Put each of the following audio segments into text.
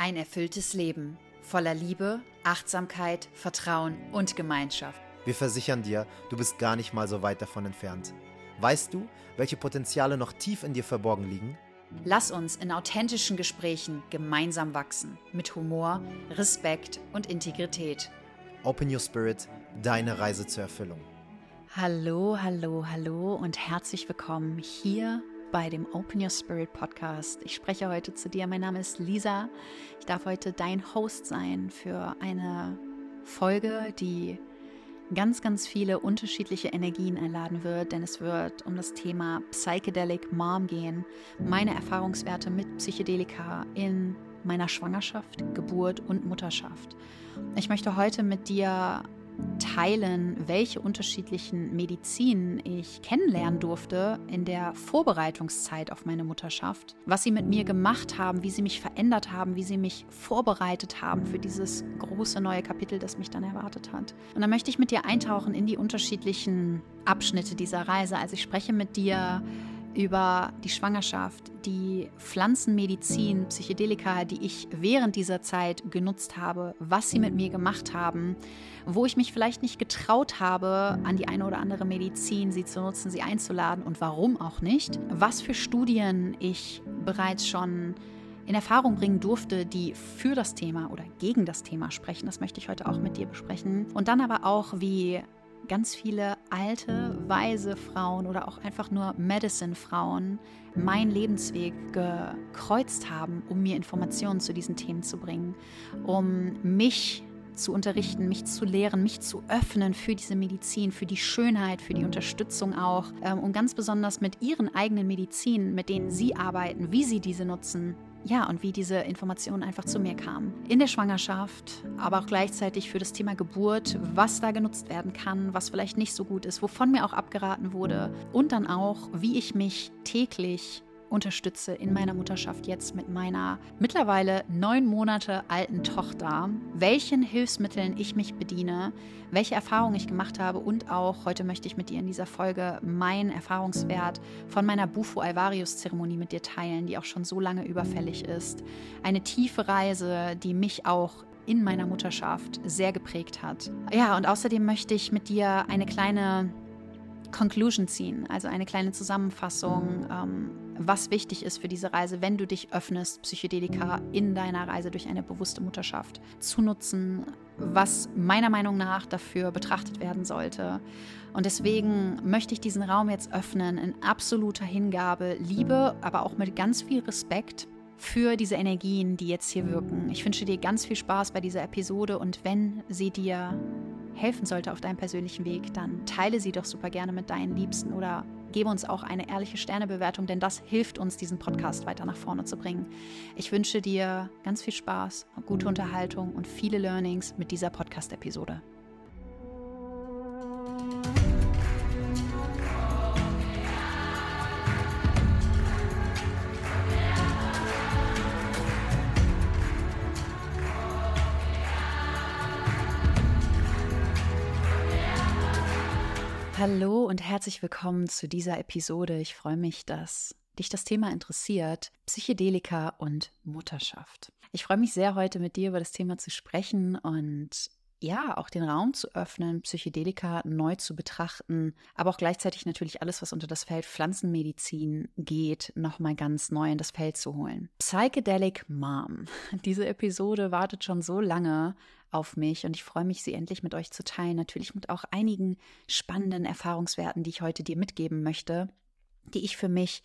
Ein erfülltes Leben voller Liebe, Achtsamkeit, Vertrauen und Gemeinschaft. Wir versichern dir, du bist gar nicht mal so weit davon entfernt. Weißt du, welche Potenziale noch tief in dir verborgen liegen? Lass uns in authentischen Gesprächen gemeinsam wachsen, mit Humor, Respekt und Integrität. Open Your Spirit, deine Reise zur Erfüllung. Hallo, hallo, hallo und herzlich willkommen hier bei dem Open Your Spirit Podcast. Ich spreche heute zu dir. Mein Name ist Lisa. Ich darf heute dein Host sein für eine Folge, die ganz, ganz viele unterschiedliche Energien einladen wird, denn es wird um das Thema Psychedelic Mom gehen, meine Erfahrungswerte mit Psychedelika in meiner Schwangerschaft, Geburt und Mutterschaft. Ich möchte heute mit dir teilen, welche unterschiedlichen Medizinen ich kennenlernen durfte in der Vorbereitungszeit auf meine Mutterschaft, was sie mit mir gemacht haben, wie sie mich verändert haben, wie sie mich vorbereitet haben für dieses große neue Kapitel, das mich dann erwartet hat. Und dann möchte ich mit dir eintauchen in die unterschiedlichen Abschnitte dieser Reise. Also ich spreche mit dir über die Schwangerschaft, die Pflanzenmedizin, Psychedelika, die ich während dieser Zeit genutzt habe, was sie mit mir gemacht haben, wo ich mich vielleicht nicht getraut habe, an die eine oder andere Medizin sie zu nutzen, sie einzuladen und warum auch nicht, was für Studien ich bereits schon in Erfahrung bringen durfte, die für das Thema oder gegen das Thema sprechen. Das möchte ich heute auch mit dir besprechen. Und dann aber auch, wie ganz viele alte, weise Frauen oder auch einfach nur Medicine-Frauen meinen Lebensweg gekreuzt haben, um mir Informationen zu diesen Themen zu bringen, um mich zu unterrichten, mich zu lehren, mich zu öffnen für diese Medizin, für die Schönheit, für die Unterstützung auch ähm, und ganz besonders mit ihren eigenen Medizinen, mit denen sie arbeiten, wie sie diese nutzen, ja, und wie diese Informationen einfach zu mir kamen. In der Schwangerschaft, aber auch gleichzeitig für das Thema Geburt, was da genutzt werden kann, was vielleicht nicht so gut ist, wovon mir auch abgeraten wurde und dann auch, wie ich mich täglich unterstütze in meiner Mutterschaft jetzt mit meiner mittlerweile neun Monate alten Tochter, welchen Hilfsmitteln ich mich bediene, welche Erfahrungen ich gemacht habe und auch heute möchte ich mit dir in dieser Folge meinen Erfahrungswert von meiner Bufo Alvarius Zeremonie mit dir teilen, die auch schon so lange überfällig ist. Eine tiefe Reise, die mich auch in meiner Mutterschaft sehr geprägt hat. Ja, und außerdem möchte ich mit dir eine kleine Conclusion ziehen, also eine kleine Zusammenfassung, ähm, was wichtig ist für diese Reise, wenn du dich öffnest, Psychedelika in deiner Reise durch eine bewusste Mutterschaft zu nutzen, was meiner Meinung nach dafür betrachtet werden sollte. Und deswegen möchte ich diesen Raum jetzt öffnen in absoluter Hingabe, Liebe, aber auch mit ganz viel Respekt für diese Energien, die jetzt hier wirken. Ich wünsche dir ganz viel Spaß bei dieser Episode und wenn sie dir helfen sollte auf deinem persönlichen Weg, dann teile sie doch super gerne mit deinen Liebsten oder gebe uns auch eine ehrliche Sternebewertung, denn das hilft uns, diesen Podcast weiter nach vorne zu bringen. Ich wünsche dir ganz viel Spaß, gute Unterhaltung und viele Learnings mit dieser Podcast-Episode. Hallo und herzlich willkommen zu dieser Episode. Ich freue mich, dass dich das Thema interessiert, Psychedelika und Mutterschaft. Ich freue mich sehr, heute mit dir über das Thema zu sprechen und ja, auch den Raum zu öffnen, Psychedelika neu zu betrachten, aber auch gleichzeitig natürlich alles, was unter das Feld Pflanzenmedizin geht, nochmal ganz neu in das Feld zu holen. Psychedelic Mom. Diese Episode wartet schon so lange auf mich und ich freue mich, sie endlich mit euch zu teilen. Natürlich mit auch einigen spannenden Erfahrungswerten, die ich heute dir mitgeben möchte, die ich für mich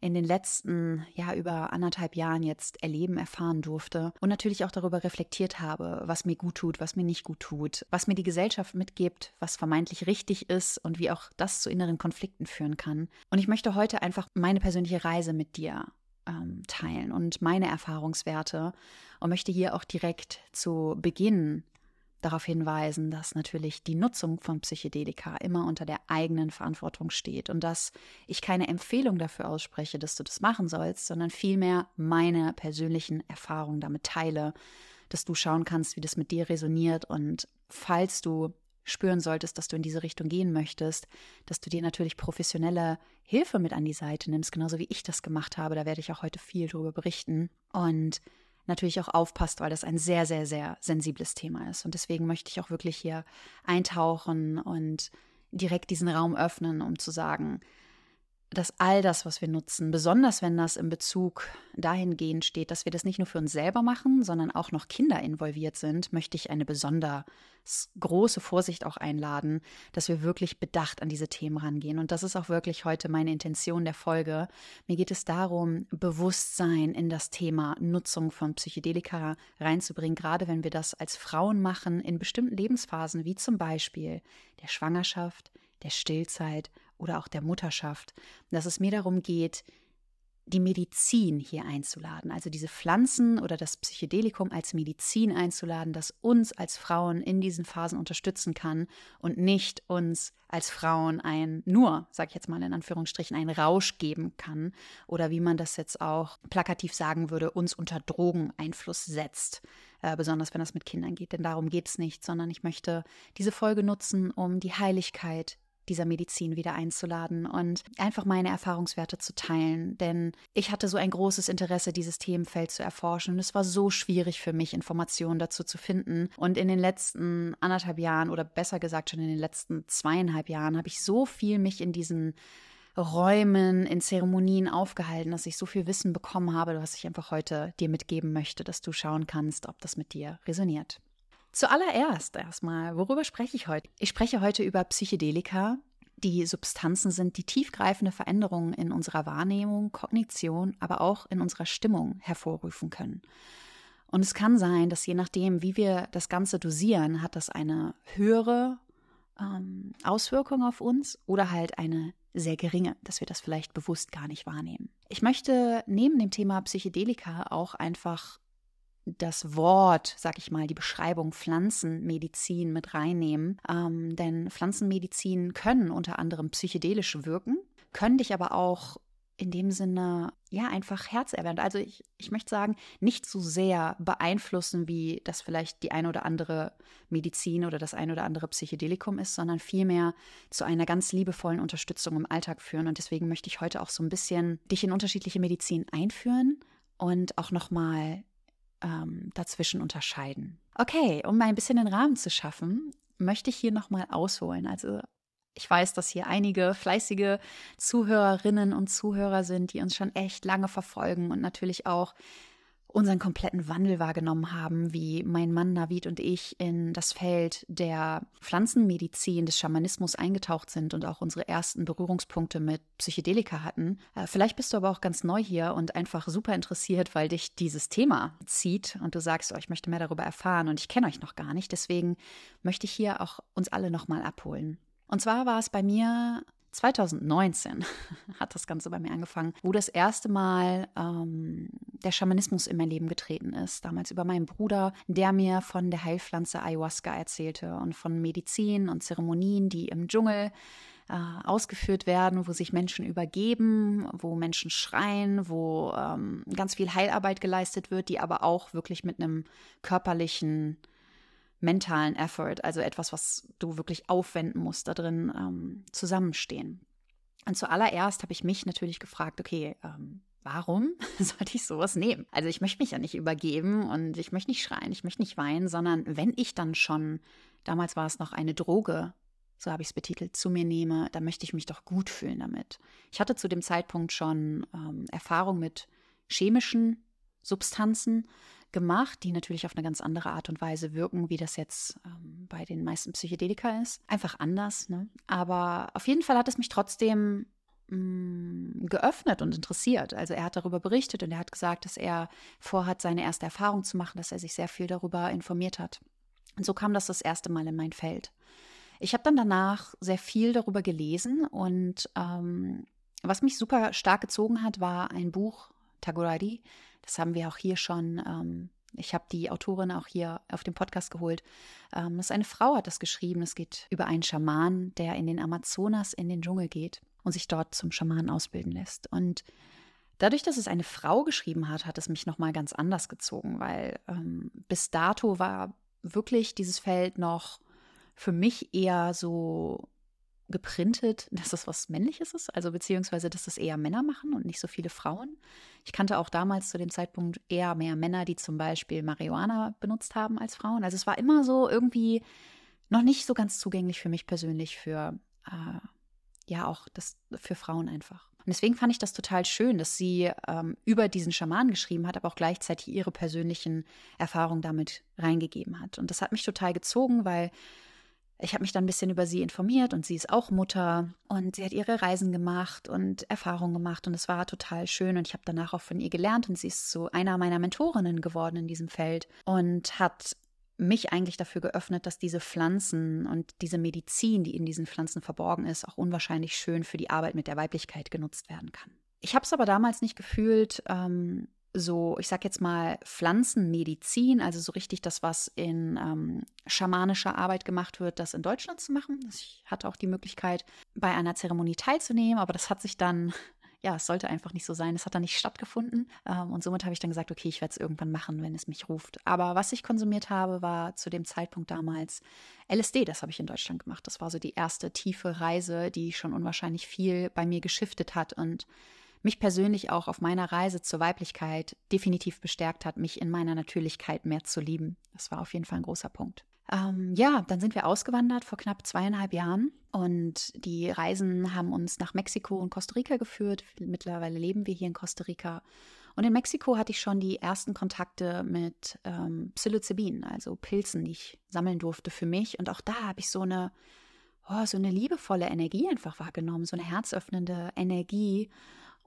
in den letzten, ja, über anderthalb Jahren jetzt erleben, erfahren durfte und natürlich auch darüber reflektiert habe, was mir gut tut, was mir nicht gut tut, was mir die Gesellschaft mitgibt, was vermeintlich richtig ist und wie auch das zu inneren Konflikten führen kann. Und ich möchte heute einfach meine persönliche Reise mit dir ähm, teilen und meine Erfahrungswerte und möchte hier auch direkt zu Beginn darauf hinweisen, dass natürlich die Nutzung von Psychedelika immer unter der eigenen Verantwortung steht und dass ich keine Empfehlung dafür ausspreche, dass du das machen sollst, sondern vielmehr meine persönlichen Erfahrungen damit teile, dass du schauen kannst, wie das mit dir resoniert und falls du spüren solltest, dass du in diese Richtung gehen möchtest, dass du dir natürlich professionelle Hilfe mit an die Seite nimmst, genauso wie ich das gemacht habe. Da werde ich auch heute viel darüber berichten. Und natürlich auch aufpasst, weil das ein sehr, sehr, sehr sensibles Thema ist. Und deswegen möchte ich auch wirklich hier eintauchen und direkt diesen Raum öffnen, um zu sagen, dass all das, was wir nutzen, besonders wenn das in Bezug dahingehend steht, dass wir das nicht nur für uns selber machen, sondern auch noch Kinder involviert sind, möchte ich eine besonders große Vorsicht auch einladen, dass wir wirklich bedacht an diese Themen rangehen. Und das ist auch wirklich heute meine Intention der Folge. Mir geht es darum, Bewusstsein in das Thema Nutzung von Psychedelika reinzubringen, gerade wenn wir das als Frauen machen in bestimmten Lebensphasen, wie zum Beispiel der Schwangerschaft, der Stillzeit oder auch der Mutterschaft, dass es mir darum geht, die Medizin hier einzuladen, also diese Pflanzen oder das Psychedelikum als Medizin einzuladen, das uns als Frauen in diesen Phasen unterstützen kann und nicht uns als Frauen ein nur, sag ich jetzt mal in Anführungsstrichen, ein Rausch geben kann oder wie man das jetzt auch plakativ sagen würde, uns unter Drogeneinfluss setzt, äh, besonders wenn das mit Kindern geht, denn darum geht es nicht, sondern ich möchte diese Folge nutzen, um die Heiligkeit dieser Medizin wieder einzuladen und einfach meine Erfahrungswerte zu teilen. Denn ich hatte so ein großes Interesse, dieses Themenfeld zu erforschen. Und es war so schwierig für mich, Informationen dazu zu finden. Und in den letzten anderthalb Jahren oder besser gesagt schon in den letzten zweieinhalb Jahren habe ich so viel mich in diesen Räumen, in Zeremonien aufgehalten, dass ich so viel Wissen bekommen habe, was ich einfach heute dir mitgeben möchte, dass du schauen kannst, ob das mit dir resoniert. Zuallererst erstmal, worüber spreche ich heute? Ich spreche heute über Psychedelika, die Substanzen sind, die tiefgreifende Veränderungen in unserer Wahrnehmung, Kognition, aber auch in unserer Stimmung hervorrufen können. Und es kann sein, dass je nachdem, wie wir das Ganze dosieren, hat das eine höhere ähm, Auswirkung auf uns oder halt eine sehr geringe, dass wir das vielleicht bewusst gar nicht wahrnehmen. Ich möchte neben dem Thema Psychedelika auch einfach das Wort, sag ich mal, die Beschreibung Pflanzenmedizin mit reinnehmen. Ähm, denn Pflanzenmedizin können unter anderem psychedelisch wirken, können dich aber auch in dem Sinne, ja, einfach herzerwärmend. Also ich, ich möchte sagen, nicht so sehr beeinflussen, wie das vielleicht die eine oder andere Medizin oder das eine oder andere Psychedelikum ist, sondern vielmehr zu einer ganz liebevollen Unterstützung im Alltag führen. Und deswegen möchte ich heute auch so ein bisschen dich in unterschiedliche Medizin einführen und auch nochmal ähm, dazwischen unterscheiden. Okay, um mal ein bisschen den Rahmen zu schaffen, möchte ich hier nochmal ausholen. Also ich weiß, dass hier einige fleißige Zuhörerinnen und Zuhörer sind, die uns schon echt lange verfolgen und natürlich auch unseren kompletten Wandel wahrgenommen haben, wie mein Mann Navid und ich in das Feld der Pflanzenmedizin, des Schamanismus eingetaucht sind und auch unsere ersten Berührungspunkte mit Psychedelika hatten. Äh, vielleicht bist du aber auch ganz neu hier und einfach super interessiert, weil dich dieses Thema zieht und du sagst, oh, ich möchte mehr darüber erfahren und ich kenne euch noch gar nicht. Deswegen möchte ich hier auch uns alle nochmal abholen. Und zwar war es bei mir 2019 hat das Ganze bei mir angefangen, wo das erste Mal ähm, der Schamanismus in mein Leben getreten ist. Damals über meinen Bruder, der mir von der Heilpflanze Ayahuasca erzählte und von Medizin und Zeremonien, die im Dschungel äh, ausgeführt werden, wo sich Menschen übergeben, wo Menschen schreien, wo ähm, ganz viel Heilarbeit geleistet wird, die aber auch wirklich mit einem körperlichen mentalen Effort, also etwas, was du wirklich aufwenden musst, da drin ähm, zusammenstehen. Und zuallererst habe ich mich natürlich gefragt, okay, ähm, warum sollte ich sowas nehmen? Also ich möchte mich ja nicht übergeben und ich möchte nicht schreien, ich möchte nicht weinen, sondern wenn ich dann schon, damals war es noch eine Droge, so habe ich es betitelt, zu mir nehme, dann möchte ich mich doch gut fühlen damit. Ich hatte zu dem Zeitpunkt schon ähm, Erfahrung mit chemischen Substanzen gemacht, die natürlich auf eine ganz andere Art und Weise wirken, wie das jetzt ähm, bei den meisten Psychedelika ist. Einfach anders, ne? Aber auf jeden Fall hat es mich trotzdem mm, geöffnet und interessiert. Also er hat darüber berichtet und er hat gesagt, dass er vorhat, seine erste Erfahrung zu machen, dass er sich sehr viel darüber informiert hat. Und so kam das das erste Mal in mein Feld. Ich habe dann danach sehr viel darüber gelesen und ähm, was mich super stark gezogen hat, war ein Buch, Tagorari, das haben wir auch hier schon. Ähm, ich habe die Autorin auch hier auf dem Podcast geholt. Ähm, das eine Frau hat das geschrieben. Es geht über einen Schaman, der in den Amazonas in den Dschungel geht und sich dort zum Schaman ausbilden lässt. Und dadurch, dass es eine Frau geschrieben hat, hat es mich noch mal ganz anders gezogen, weil ähm, bis dato war wirklich dieses Feld noch für mich eher so geprintet, dass das was Männliches ist, also beziehungsweise, dass das eher Männer machen und nicht so viele Frauen. Ich kannte auch damals zu dem Zeitpunkt eher mehr Männer, die zum Beispiel Marihuana benutzt haben als Frauen. Also es war immer so irgendwie noch nicht so ganz zugänglich für mich persönlich, für äh, ja auch das für Frauen einfach. Und deswegen fand ich das total schön, dass sie ähm, über diesen Schaman geschrieben hat, aber auch gleichzeitig ihre persönlichen Erfahrungen damit reingegeben hat. Und das hat mich total gezogen, weil ich habe mich dann ein bisschen über sie informiert und sie ist auch Mutter und sie hat ihre Reisen gemacht und Erfahrungen gemacht und es war total schön und ich habe danach auch von ihr gelernt und sie ist zu einer meiner Mentorinnen geworden in diesem Feld und hat mich eigentlich dafür geöffnet, dass diese Pflanzen und diese Medizin, die in diesen Pflanzen verborgen ist, auch unwahrscheinlich schön für die Arbeit mit der Weiblichkeit genutzt werden kann. Ich habe es aber damals nicht gefühlt, ähm, so, ich sag jetzt mal, Pflanzenmedizin, also so richtig das, was in ähm, schamanischer Arbeit gemacht wird, das in Deutschland zu machen. Ich hatte auch die Möglichkeit, bei einer Zeremonie teilzunehmen, aber das hat sich dann, ja, es sollte einfach nicht so sein. Es hat dann nicht stattgefunden. Ähm, und somit habe ich dann gesagt, okay, ich werde es irgendwann machen, wenn es mich ruft. Aber was ich konsumiert habe, war zu dem Zeitpunkt damals LSD. Das habe ich in Deutschland gemacht. Das war so die erste tiefe Reise, die schon unwahrscheinlich viel bei mir geschiftet hat und mich persönlich auch auf meiner Reise zur Weiblichkeit definitiv bestärkt hat, mich in meiner Natürlichkeit mehr zu lieben. Das war auf jeden Fall ein großer Punkt. Ähm, ja, dann sind wir ausgewandert vor knapp zweieinhalb Jahren und die Reisen haben uns nach Mexiko und Costa Rica geführt. Mittlerweile leben wir hier in Costa Rica. Und in Mexiko hatte ich schon die ersten Kontakte mit ähm, Psilocybin, also Pilzen, die ich sammeln durfte für mich. Und auch da habe ich so eine, oh, so eine liebevolle Energie einfach wahrgenommen, so eine herzöffnende Energie.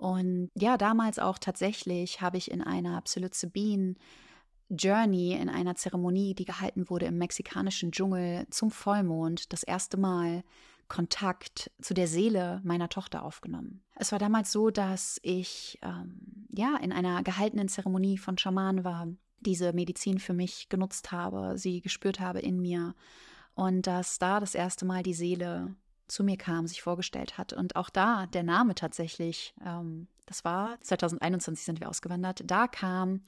Und ja, damals auch tatsächlich habe ich in einer Psilocybin Journey, in einer Zeremonie, die gehalten wurde im mexikanischen Dschungel zum Vollmond, das erste Mal Kontakt zu der Seele meiner Tochter aufgenommen. Es war damals so, dass ich ähm, ja in einer gehaltenen Zeremonie von Schamanen war, diese Medizin für mich genutzt habe, sie gespürt habe in mir und dass da das erste Mal die Seele zu mir kam, sich vorgestellt hat. Und auch da der Name tatsächlich, ähm, das war 2021 sind wir ausgewandert, da kam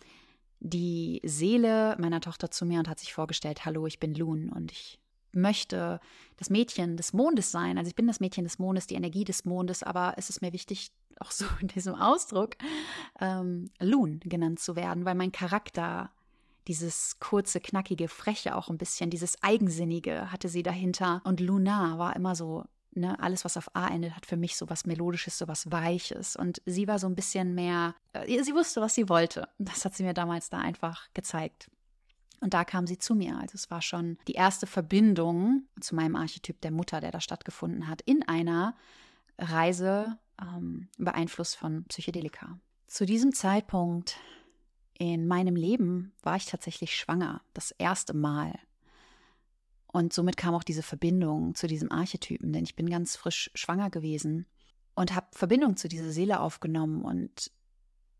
die Seele meiner Tochter zu mir und hat sich vorgestellt, hallo, ich bin Loon und ich möchte das Mädchen des Mondes sein. Also ich bin das Mädchen des Mondes, die Energie des Mondes, aber es ist mir wichtig, auch so in diesem Ausdruck, ähm, Loon genannt zu werden, weil mein Charakter dieses kurze, knackige, freche auch ein bisschen, dieses Eigensinnige hatte sie dahinter. Und Luna war immer so, ne, alles, was auf A endet, hat für mich so was Melodisches, so was Weiches. Und sie war so ein bisschen mehr, äh, sie wusste, was sie wollte. Das hat sie mir damals da einfach gezeigt. Und da kam sie zu mir. Also es war schon die erste Verbindung zu meinem Archetyp der Mutter, der da stattgefunden hat, in einer Reise ähm, beeinflusst von Psychedelika. Zu diesem Zeitpunkt in meinem Leben war ich tatsächlich schwanger, das erste Mal. Und somit kam auch diese Verbindung zu diesem Archetypen, denn ich bin ganz frisch schwanger gewesen und habe Verbindung zu dieser Seele aufgenommen. Und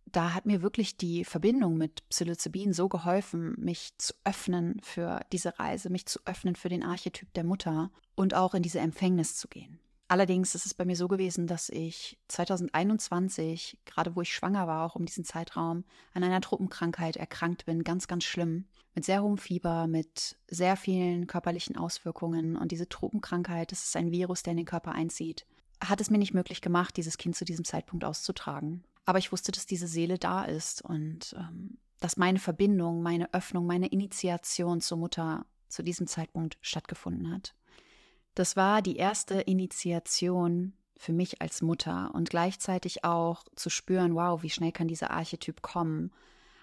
da hat mir wirklich die Verbindung mit Psilocybin so geholfen, mich zu öffnen für diese Reise, mich zu öffnen für den Archetyp der Mutter und auch in diese Empfängnis zu gehen. Allerdings ist es bei mir so gewesen, dass ich 2021, gerade wo ich schwanger war, auch um diesen Zeitraum, an einer Truppenkrankheit erkrankt bin, ganz, ganz schlimm. Mit sehr hohem Fieber, mit sehr vielen körperlichen Auswirkungen. Und diese Tropenkrankheit, das ist ein Virus, der in den Körper einzieht, hat es mir nicht möglich gemacht, dieses Kind zu diesem Zeitpunkt auszutragen. Aber ich wusste, dass diese Seele da ist und ähm, dass meine Verbindung, meine Öffnung, meine Initiation zur Mutter zu diesem Zeitpunkt stattgefunden hat. Das war die erste Initiation für mich als Mutter und gleichzeitig auch zu spüren, wow, wie schnell kann dieser Archetyp kommen.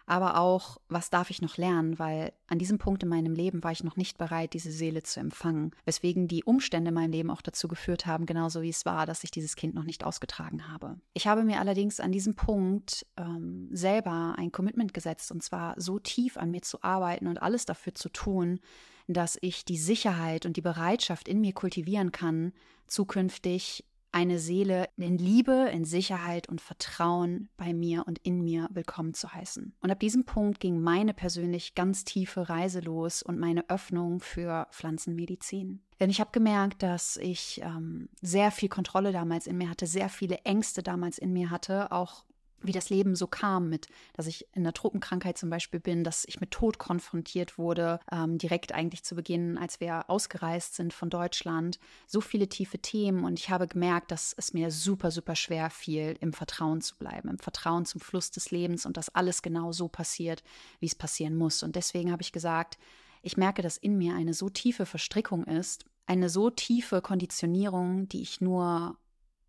Aber auch, was darf ich noch lernen, weil an diesem Punkt in meinem Leben war ich noch nicht bereit, diese Seele zu empfangen, weswegen die Umstände in meinem Leben auch dazu geführt haben, genauso wie es war, dass ich dieses Kind noch nicht ausgetragen habe. Ich habe mir allerdings an diesem Punkt ähm, selber ein Commitment gesetzt, und zwar so tief an mir zu arbeiten und alles dafür zu tun, dass ich die Sicherheit und die Bereitschaft in mir kultivieren kann, zukünftig eine Seele in Liebe, in Sicherheit und Vertrauen bei mir und in mir willkommen zu heißen. Und ab diesem Punkt ging meine persönlich ganz tiefe Reise los und meine Öffnung für Pflanzenmedizin. Denn ich habe gemerkt, dass ich ähm, sehr viel Kontrolle damals in mir hatte, sehr viele Ängste damals in mir hatte, auch wie das Leben so kam, mit, dass ich in einer Tropenkrankheit zum Beispiel bin, dass ich mit Tod konfrontiert wurde, ähm, direkt eigentlich zu Beginn, als wir ausgereist sind von Deutschland. So viele tiefe Themen und ich habe gemerkt, dass es mir super, super schwer fiel, im Vertrauen zu bleiben, im Vertrauen zum Fluss des Lebens und dass alles genau so passiert, wie es passieren muss. Und deswegen habe ich gesagt, ich merke, dass in mir eine so tiefe Verstrickung ist, eine so tiefe Konditionierung, die ich nur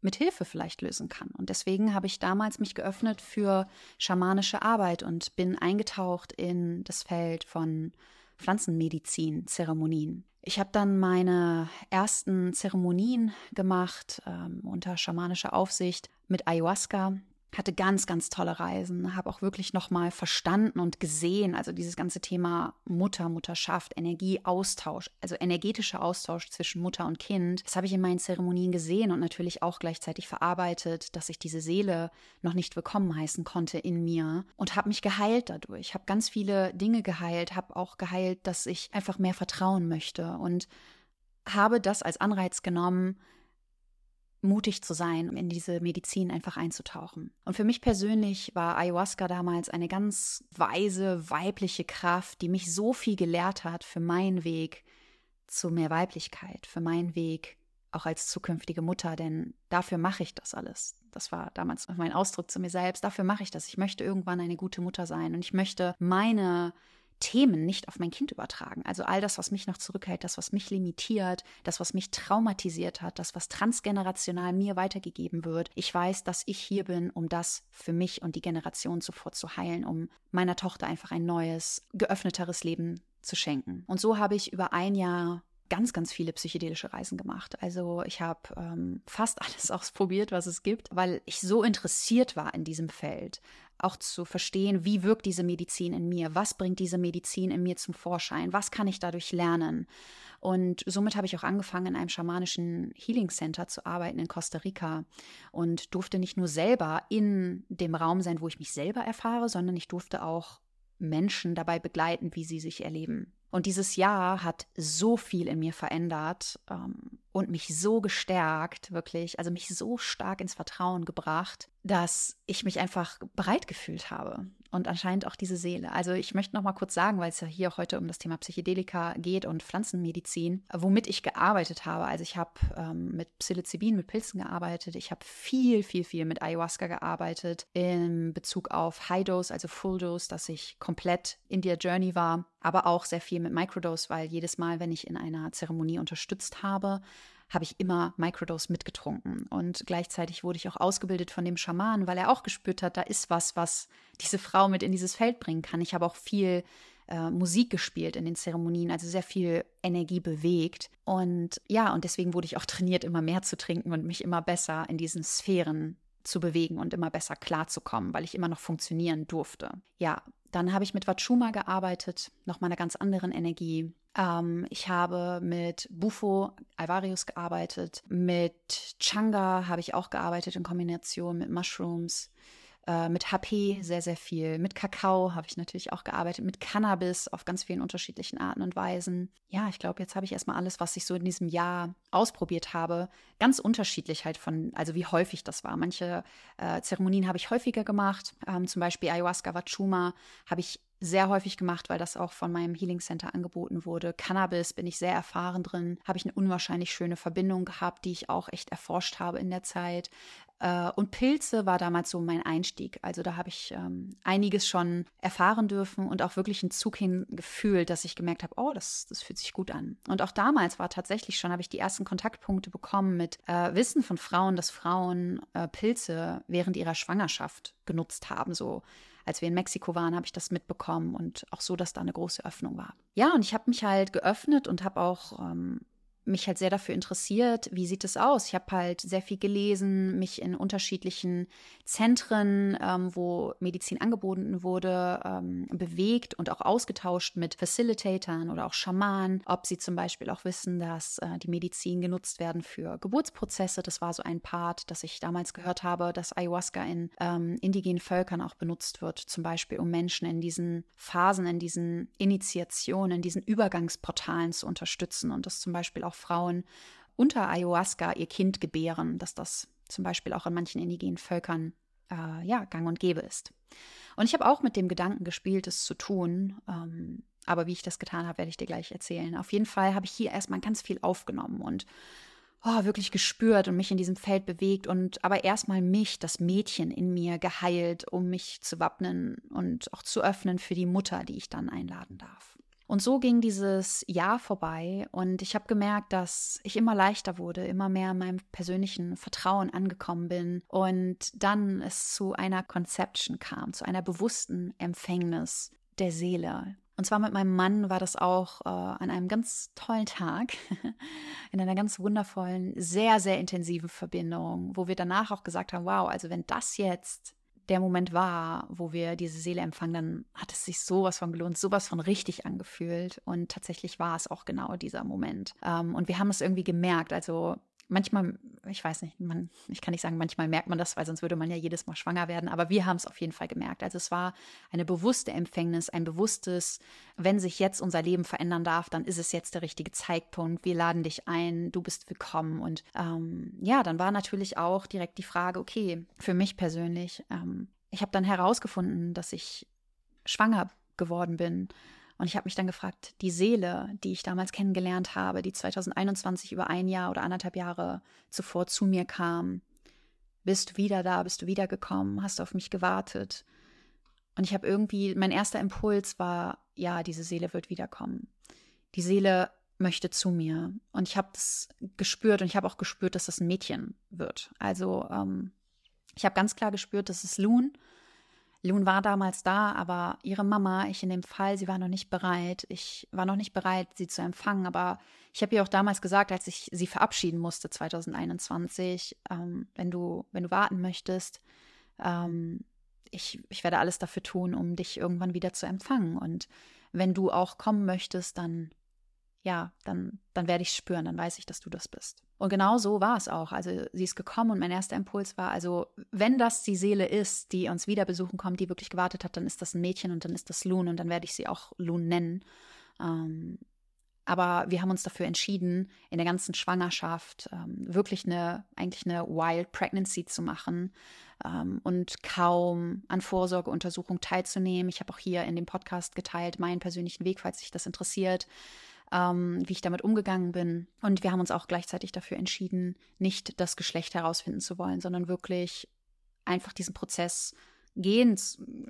mit Hilfe vielleicht lösen kann. Und deswegen habe ich damals mich geöffnet für schamanische Arbeit und bin eingetaucht in das Feld von Pflanzenmedizin, Zeremonien. Ich habe dann meine ersten Zeremonien gemacht ähm, unter schamanischer Aufsicht mit Ayahuasca hatte ganz, ganz tolle Reisen, habe auch wirklich nochmal verstanden und gesehen, also dieses ganze Thema Mutter, Mutterschaft, Energieaustausch, also energetischer Austausch zwischen Mutter und Kind, das habe ich in meinen Zeremonien gesehen und natürlich auch gleichzeitig verarbeitet, dass ich diese Seele noch nicht willkommen heißen konnte in mir und habe mich geheilt dadurch, habe ganz viele Dinge geheilt, habe auch geheilt, dass ich einfach mehr vertrauen möchte und habe das als Anreiz genommen, mutig zu sein, um in diese Medizin einfach einzutauchen. Und für mich persönlich war Ayahuasca damals eine ganz weise, weibliche Kraft, die mich so viel gelehrt hat für meinen Weg zu mehr Weiblichkeit, für meinen Weg auch als zukünftige Mutter, denn dafür mache ich das alles. Das war damals mein Ausdruck zu mir selbst. Dafür mache ich das. Ich möchte irgendwann eine gute Mutter sein und ich möchte meine Themen nicht auf mein Kind übertragen. Also all das, was mich noch zurückhält, das, was mich limitiert, das, was mich traumatisiert hat, das, was transgenerational mir weitergegeben wird. Ich weiß, dass ich hier bin, um das für mich und die Generation zuvor zu heilen, um meiner Tochter einfach ein neues, geöffneteres Leben zu schenken. Und so habe ich über ein Jahr ganz, ganz viele psychedelische Reisen gemacht. Also ich habe ähm, fast alles ausprobiert, was es gibt, weil ich so interessiert war in diesem Feld auch zu verstehen, wie wirkt diese Medizin in mir, was bringt diese Medizin in mir zum Vorschein, was kann ich dadurch lernen. Und somit habe ich auch angefangen, in einem schamanischen Healing Center zu arbeiten in Costa Rica und durfte nicht nur selber in dem Raum sein, wo ich mich selber erfahre, sondern ich durfte auch Menschen dabei begleiten, wie sie sich erleben. Und dieses Jahr hat so viel in mir verändert ähm, und mich so gestärkt, wirklich, also mich so stark ins Vertrauen gebracht, dass ich mich einfach bereit gefühlt habe und anscheinend auch diese Seele. Also ich möchte noch mal kurz sagen, weil es ja hier heute um das Thema Psychedelika geht und Pflanzenmedizin, womit ich gearbeitet habe. Also ich habe ähm, mit Psilocybin, mit Pilzen gearbeitet. Ich habe viel, viel, viel mit Ayahuasca gearbeitet in Bezug auf High Dose, also Full Dose, dass ich komplett in der Journey war, aber auch sehr viel mit Microdose, weil jedes Mal, wenn ich in einer Zeremonie unterstützt habe, habe ich immer Microdose mitgetrunken. Und gleichzeitig wurde ich auch ausgebildet von dem Schaman, weil er auch gespürt hat, da ist was, was diese Frau mit in dieses Feld bringen kann. Ich habe auch viel äh, Musik gespielt in den Zeremonien, also sehr viel Energie bewegt. Und ja, und deswegen wurde ich auch trainiert, immer mehr zu trinken und mich immer besser in diesen Sphären zu bewegen und immer besser klarzukommen, weil ich immer noch funktionieren durfte. Ja, dann habe ich mit Wachuma gearbeitet, noch mal einer ganz anderen Energie. Ähm, ich habe mit Bufo Alvarius gearbeitet, mit Changa habe ich auch gearbeitet in Kombination mit Mushrooms. Äh, mit HP sehr, sehr viel. Mit Kakao habe ich natürlich auch gearbeitet. Mit Cannabis auf ganz vielen unterschiedlichen Arten und Weisen. Ja, ich glaube, jetzt habe ich erstmal alles, was ich so in diesem Jahr ausprobiert habe. Ganz unterschiedlich halt von, also wie häufig das war. Manche äh, Zeremonien habe ich häufiger gemacht. Ähm, zum Beispiel Ayahuasca Wachuma habe ich sehr häufig gemacht, weil das auch von meinem Healing Center angeboten wurde. Cannabis bin ich sehr erfahren drin, habe ich eine unwahrscheinlich schöne Verbindung gehabt, die ich auch echt erforscht habe in der Zeit. Äh, und Pilze war damals so mein Einstieg. Also da habe ich ähm, einiges schon erfahren dürfen und auch wirklich einen Zug hingefühlt, dass ich gemerkt habe, oh, das, das fühlt sich gut an. Und auch damals war tatsächlich schon, habe ich die ersten Kontaktpunkte bekommen mit äh, Wissen von Frauen, dass Frauen äh, Pilze während ihrer Schwangerschaft genutzt haben, so als wir in Mexiko waren, habe ich das mitbekommen und auch so, dass da eine große Öffnung war. Ja, und ich habe mich halt geöffnet und habe auch ähm, mich halt sehr dafür interessiert, wie sieht es aus. Ich habe halt sehr viel gelesen, mich in unterschiedlichen Zentren, ähm, wo Medizin angeboten wurde, ähm, bewegt und auch ausgetauscht mit Facilitatern oder auch Schamanen, ob sie zum Beispiel auch wissen, dass äh, die Medizin genutzt werden für Geburtsprozesse. Das war so ein Part, das ich damals gehört habe, dass Ayahuasca in ähm, indigenen Völkern auch benutzt wird, zum Beispiel um Menschen in diesen Phasen, in diesen Initiationen, in diesen Übergangsportalen zu unterstützen und das zum Beispiel auch Frauen unter Ayahuasca ihr Kind gebären, dass das zum Beispiel auch in manchen indigenen Völkern äh, ja, gang und gäbe ist. Und ich habe auch mit dem Gedanken gespielt, es zu tun. Ähm, aber wie ich das getan habe, werde ich dir gleich erzählen. Auf jeden Fall habe ich hier erstmal ganz viel aufgenommen und oh, wirklich gespürt und mich in diesem Feld bewegt und aber erstmal mich, das Mädchen in mir geheilt, um mich zu wappnen und auch zu öffnen für die Mutter, die ich dann einladen darf. Und so ging dieses Jahr vorbei und ich habe gemerkt, dass ich immer leichter wurde, immer mehr in meinem persönlichen Vertrauen angekommen bin und dann es zu einer Conception kam, zu einer bewussten Empfängnis der Seele, und zwar mit meinem Mann war das auch äh, an einem ganz tollen Tag, in einer ganz wundervollen, sehr, sehr intensiven Verbindung, wo wir danach auch gesagt haben, wow, also wenn das jetzt der Moment war, wo wir diese Seele empfangen, dann hat es sich sowas von gelohnt, sowas von richtig angefühlt. Und tatsächlich war es auch genau dieser Moment. Ähm, und wir haben es irgendwie gemerkt. Also manchmal, ich weiß nicht, man, ich kann nicht sagen, manchmal merkt man das, weil sonst würde man ja jedes Mal schwanger werden, aber wir haben es auf jeden Fall gemerkt. Also es war eine bewusste Empfängnis, ein bewusstes, wenn sich jetzt unser Leben verändern darf, dann ist es jetzt der richtige Zeitpunkt. Wir laden dich ein, du bist willkommen. Und ähm, ja, dann war natürlich auch direkt die Frage, okay, für mich persönlich, ähm, ich habe dann herausgefunden, dass ich schwanger geworden bin und ich habe mich dann gefragt, die Seele, die ich damals kennengelernt habe, die 2021 über ein Jahr oder anderthalb Jahre zuvor zu mir kam, bist du wieder da, bist du wiedergekommen, hast du auf mich gewartet? Und ich habe irgendwie, mein erster Impuls war, ja, diese Seele wird wiederkommen. Die Seele möchte zu mir. Und ich habe das gespürt und ich habe auch gespürt, dass das ein Mädchen wird. Also ähm, ich habe ganz klar gespürt, dass es Loon Loon war damals da, aber ihre Mama, ich in dem Fall, sie war noch nicht bereit. Ich war noch nicht bereit, sie zu empfangen. Aber ich habe ihr auch damals gesagt, als ich sie verabschieden musste, 2021, ähm, wenn, du, wenn du warten möchtest, ähm, ich, ich werde alles dafür tun, um dich irgendwann wieder zu empfangen. Und wenn du auch kommen möchtest, dann ja, dann, dann werde ich spüren, dann weiß ich, dass du das bist. Und genau so war es auch. Also sie ist gekommen und mein erster Impuls war, also wenn das die Seele ist, die uns wieder besuchen kommt, die wirklich gewartet hat, dann ist das ein Mädchen und dann ist das Loon und dann werde ich sie auch Loon nennen. Ähm, aber wir haben uns dafür entschieden, in der ganzen Schwangerschaft ähm, wirklich eine, eigentlich eine Wild Pregnancy zu machen ähm, und kaum an Vorsorgeuntersuchungen teilzunehmen. Ich habe auch hier in dem Podcast geteilt meinen persönlichen Weg, falls sich das interessiert ähm, wie ich damit umgegangen bin. Und wir haben uns auch gleichzeitig dafür entschieden, nicht das Geschlecht herausfinden zu wollen, sondern wirklich einfach diesen Prozess gehen,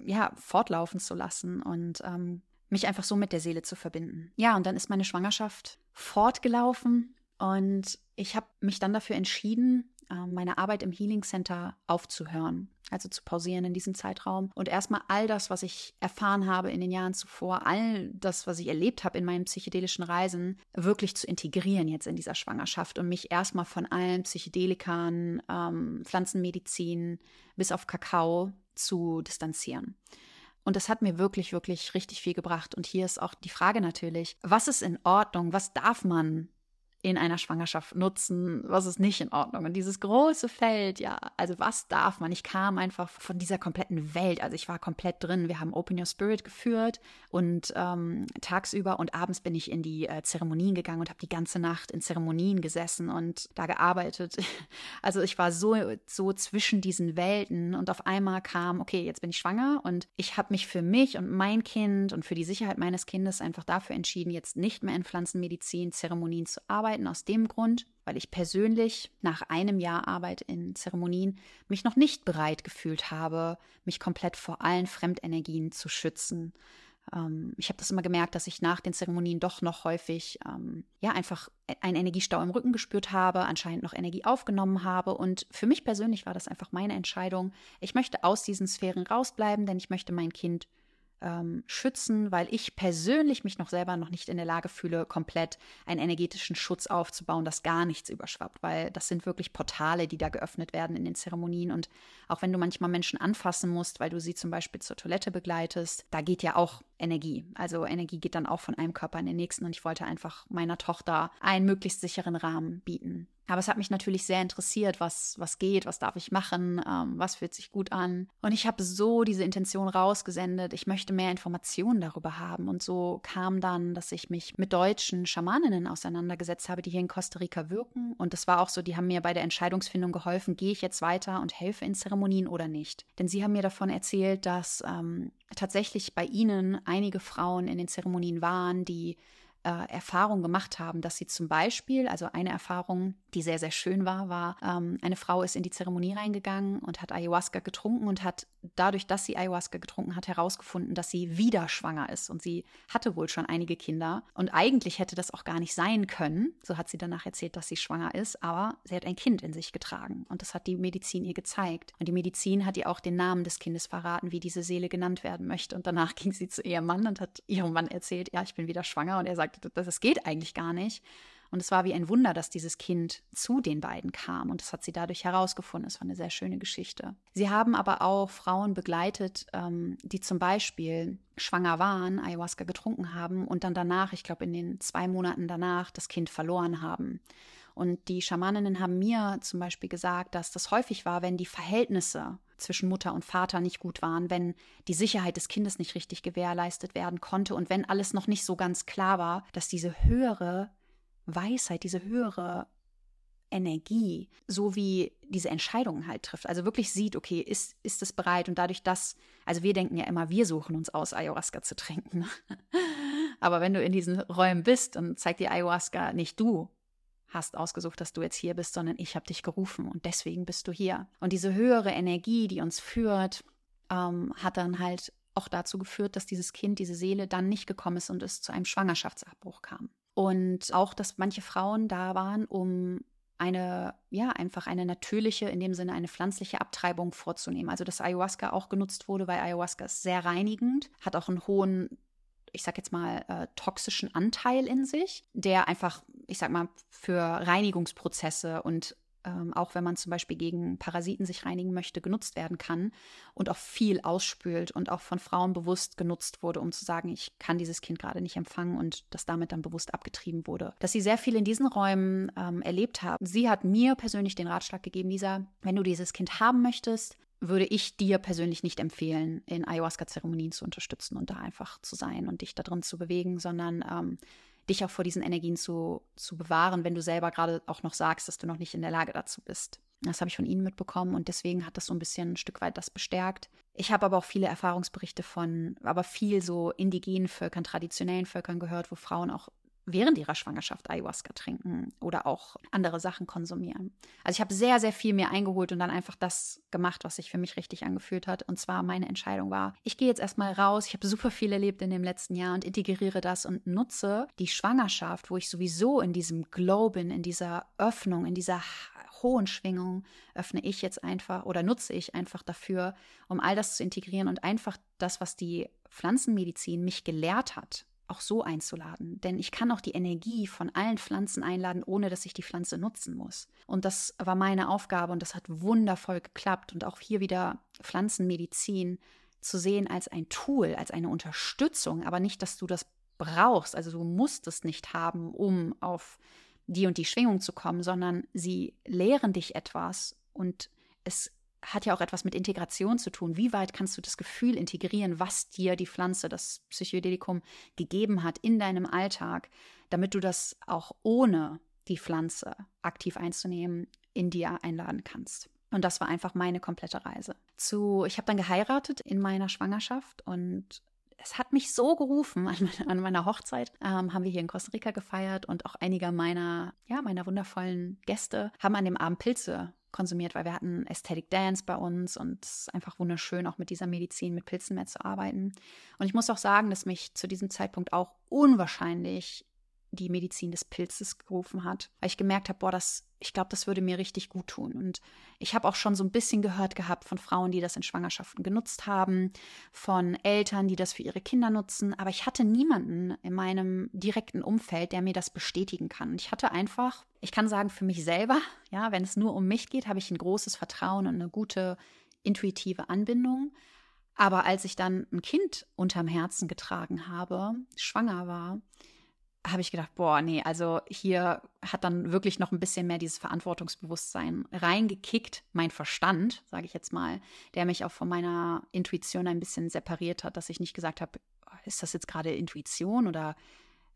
ja, fortlaufen zu lassen und ähm, mich einfach so mit der Seele zu verbinden. Ja, und dann ist meine Schwangerschaft fortgelaufen und ich habe mich dann dafür entschieden, meine Arbeit im Healing Center aufzuhören, also zu pausieren in diesem Zeitraum und erstmal all das, was ich erfahren habe in den Jahren zuvor, all das, was ich erlebt habe in meinen psychedelischen Reisen, wirklich zu integrieren jetzt in dieser Schwangerschaft und mich erstmal von allen Psychedelikern, ähm, Pflanzenmedizin bis auf Kakao zu distanzieren. Und das hat mir wirklich, wirklich richtig viel gebracht. Und hier ist auch die Frage natürlich, was ist in Ordnung? Was darf man in einer Schwangerschaft nutzen, was ist nicht in Ordnung. Und dieses große Feld, ja, also was darf man? Ich kam einfach von dieser kompletten Welt, also ich war komplett drin. Wir haben Open Your Spirit geführt und ähm, tagsüber und abends bin ich in die äh, Zeremonien gegangen und habe die ganze Nacht in Zeremonien gesessen und da gearbeitet. Also ich war so, so zwischen diesen Welten und auf einmal kam, okay, jetzt bin ich schwanger und ich habe mich für mich und mein Kind und für die Sicherheit meines Kindes einfach dafür entschieden, jetzt nicht mehr in Pflanzenmedizin, Zeremonien zu arbeiten arbeiten aus dem Grund, weil ich persönlich nach einem Jahr Arbeit in Zeremonien mich noch nicht bereit gefühlt habe, mich komplett vor allen Fremdenergien zu schützen. Ähm, ich habe das immer gemerkt, dass ich nach den Zeremonien doch noch häufig ähm, ja einfach einen Energiestau im Rücken gespürt habe, anscheinend noch Energie aufgenommen habe. Und für mich persönlich war das einfach meine Entscheidung. Ich möchte aus diesen Sphären rausbleiben, denn ich möchte mein Kind ähm, schützen, weil ich persönlich mich noch selber noch nicht in der Lage fühle, komplett einen energetischen Schutz aufzubauen, dass gar nichts überschwappt, weil das sind wirklich Portale, die da geöffnet werden in den Zeremonien. Und auch wenn du manchmal Menschen anfassen musst, weil du sie zum Beispiel zur Toilette begleitest, da geht ja auch Energie. Also Energie geht dann auch von einem Körper in den nächsten und ich wollte einfach meiner Tochter einen möglichst sicheren Rahmen bieten. Aber es hat mich natürlich sehr interessiert, was, was geht, was darf ich machen, ähm, was fühlt sich gut an. Und ich habe so diese Intention rausgesendet, ich möchte mehr Informationen darüber haben. Und so kam dann, dass ich mich mit deutschen Schamaninnen auseinandergesetzt habe, die hier in Costa Rica wirken. Und das war auch so, die haben mir bei der Entscheidungsfindung geholfen, gehe ich jetzt weiter und helfe in Zeremonien oder nicht. Denn sie haben mir davon erzählt, dass ähm, tatsächlich bei ihnen einige Frauen in den Zeremonien waren, die äh, Erfahrung gemacht haben, dass sie zum Beispiel, also eine Erfahrung, die sehr, sehr schön war, war, ähm, eine Frau ist in die Zeremonie reingegangen und hat Ayahuasca getrunken und hat dadurch, dass sie Ayahuasca getrunken hat, herausgefunden, dass sie wieder schwanger ist. Und sie hatte wohl schon einige Kinder. Und eigentlich hätte das auch gar nicht sein können. So hat sie danach erzählt, dass sie schwanger ist. Aber sie hat ein Kind in sich getragen. Und das hat die Medizin ihr gezeigt. Und die Medizin hat ihr auch den Namen des Kindes verraten, wie diese Seele genannt werden möchte. Und danach ging sie zu ihrem Mann und hat ihrem Mann erzählt, ja, ich bin wieder schwanger. Und er sagte, das geht eigentlich gar nicht. Und es war wie ein Wunder, dass dieses Kind zu den beiden kam. Und das hat sie dadurch herausgefunden. Es war eine sehr schöne Geschichte. Sie haben aber auch Frauen begleitet, ähm, die zum Beispiel schwanger waren, Ayahuasca getrunken haben und dann danach, ich glaube in den zwei Monaten danach, das Kind verloren haben. Und die Schamaninnen haben mir zum Beispiel gesagt, dass das häufig war, wenn die Verhältnisse zwischen Mutter und Vater nicht gut waren, wenn die Sicherheit des Kindes nicht richtig gewährleistet werden konnte und wenn alles noch nicht so ganz klar war, dass diese höhere Weisheit, diese höhere Energie, so wie diese Entscheidungen halt trifft. Also wirklich sieht, okay, ist, ist es bereit und dadurch, dass, also wir denken ja immer, wir suchen uns aus, Ayahuasca zu trinken. Aber wenn du in diesen Räumen bist, dann zeigt dir Ayahuasca nicht du hast ausgesucht, dass du jetzt hier bist, sondern ich habe dich gerufen und deswegen bist du hier. Und diese höhere Energie, die uns führt, ähm, hat dann halt auch dazu geführt, dass dieses Kind, diese Seele dann nicht gekommen ist und es zu einem Schwangerschaftsabbruch kam. Und auch, dass manche Frauen da waren, um eine, ja, einfach eine natürliche, in dem Sinne eine pflanzliche Abtreibung vorzunehmen. Also, dass Ayahuasca auch genutzt wurde, weil Ayahuasca ist sehr reinigend, hat auch einen hohen ich sag jetzt mal, äh, toxischen Anteil in sich, der einfach, ich sag mal, für Reinigungsprozesse und ähm, auch wenn man zum Beispiel gegen Parasiten sich reinigen möchte, genutzt werden kann und auch viel ausspült und auch von Frauen bewusst genutzt wurde, um zu sagen, ich kann dieses Kind gerade nicht empfangen und das damit dann bewusst abgetrieben wurde. Dass sie sehr viel in diesen Räumen ähm, erlebt haben. Sie hat mir persönlich den Ratschlag gegeben, Lisa, wenn du dieses Kind haben möchtest, würde ich dir persönlich nicht empfehlen, in Ayahuasca-Zeremonien zu unterstützen und da einfach zu sein und dich da drin zu bewegen, sondern ähm, dich auch vor diesen Energien zu, zu bewahren, wenn du selber gerade auch noch sagst, dass du noch nicht in der Lage dazu bist. Das habe ich von ihnen mitbekommen und deswegen hat das so ein bisschen ein Stück weit das bestärkt. Ich habe aber auch viele Erfahrungsberichte von, aber viel so indigenen Völkern, traditionellen Völkern gehört, wo Frauen auch während ihrer Schwangerschaft Ayahuasca trinken oder auch andere Sachen konsumieren. Also ich habe sehr, sehr viel mir eingeholt und dann einfach das gemacht, was sich für mich richtig angefühlt hat. Und zwar meine Entscheidung war, ich gehe jetzt erstmal raus, ich habe super viel erlebt in dem letzten Jahr und integriere das und nutze die Schwangerschaft, wo ich sowieso in diesem Glow bin, in dieser Öffnung, in dieser hohen Schwingung öffne ich jetzt einfach oder nutze ich einfach dafür, um all das zu integrieren und einfach das, was die Pflanzenmedizin mich gelehrt hat, auch so einzuladen. Denn ich kann auch die Energie von allen Pflanzen einladen, ohne dass ich die Pflanze nutzen muss. Und das war meine Aufgabe und das hat wundervoll geklappt. Und auch hier wieder Pflanzenmedizin zu sehen als ein Tool, als eine Unterstützung, aber nicht, dass du das brauchst. Also du musst es nicht haben, um auf die und die Schwingung zu kommen, sondern sie lehren dich etwas und es hat ja auch etwas mit Integration zu tun. Wie weit kannst du das Gefühl integrieren, was dir die Pflanze, das Psychedelikum gegeben hat in deinem Alltag, damit du das auch ohne die Pflanze aktiv einzunehmen in dir einladen kannst. Und das war einfach meine komplette Reise. Zu, ich habe dann geheiratet in meiner Schwangerschaft und es hat mich so gerufen an, meine, an meiner Hochzeit. Ähm, haben wir hier in Costa Rica gefeiert und auch einige meiner, ja, meiner wundervollen Gäste haben an dem Abend Pilze konsumiert, weil wir hatten Aesthetic Dance bei uns und es ist einfach wunderschön, auch mit dieser Medizin, mit Pilzen mehr zu arbeiten. Und ich muss auch sagen, dass mich zu diesem Zeitpunkt auch unwahrscheinlich die Medizin des Pilzes gerufen hat, weil ich gemerkt habe, boah, das, ich glaube, das würde mir richtig gut tun. Und ich habe auch schon so ein bisschen gehört gehabt von Frauen, die das in Schwangerschaften genutzt haben, von Eltern, die das für ihre Kinder nutzen, aber ich hatte niemanden in meinem direkten Umfeld, der mir das bestätigen kann. Und ich hatte einfach, ich kann sagen, für mich selber, ja, wenn es nur um mich geht, habe ich ein großes Vertrauen und eine gute intuitive Anbindung. Aber als ich dann ein Kind unterm Herzen getragen habe, schwanger war, habe ich gedacht, boah, nee, also hier hat dann wirklich noch ein bisschen mehr dieses Verantwortungsbewusstsein reingekickt, mein Verstand, sage ich jetzt mal, der mich auch von meiner Intuition ein bisschen separiert hat, dass ich nicht gesagt habe, ist das jetzt gerade Intuition oder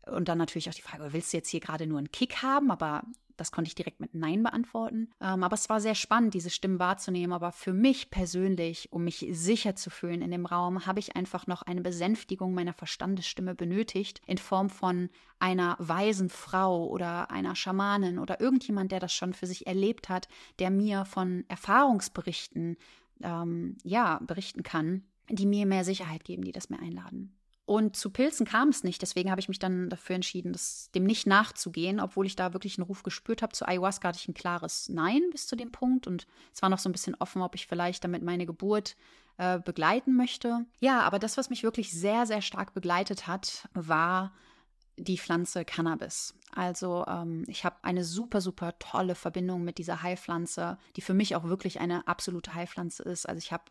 und dann natürlich auch die Frage, willst du jetzt hier gerade nur einen Kick haben? Aber das konnte ich direkt mit Nein beantworten. Ähm, aber es war sehr spannend, diese Stimmen wahrzunehmen. Aber für mich persönlich, um mich sicher zu fühlen in dem Raum, habe ich einfach noch eine Besänftigung meiner Verstandesstimme benötigt, in Form von einer weisen Frau oder einer Schamanin oder irgendjemand, der das schon für sich erlebt hat, der mir von Erfahrungsberichten ähm, ja, berichten kann, die mir mehr Sicherheit geben, die das mir einladen. Und zu Pilzen kam es nicht. Deswegen habe ich mich dann dafür entschieden, das, dem nicht nachzugehen, obwohl ich da wirklich einen Ruf gespürt habe. Zu Ayahuasca hatte ich ein klares Nein bis zu dem Punkt. Und es war noch so ein bisschen offen, ob ich vielleicht damit meine Geburt äh, begleiten möchte. Ja, aber das, was mich wirklich sehr, sehr stark begleitet hat, war die Pflanze Cannabis. Also ähm, ich habe eine super, super tolle Verbindung mit dieser Heilpflanze, die für mich auch wirklich eine absolute Heilpflanze ist. Also ich habe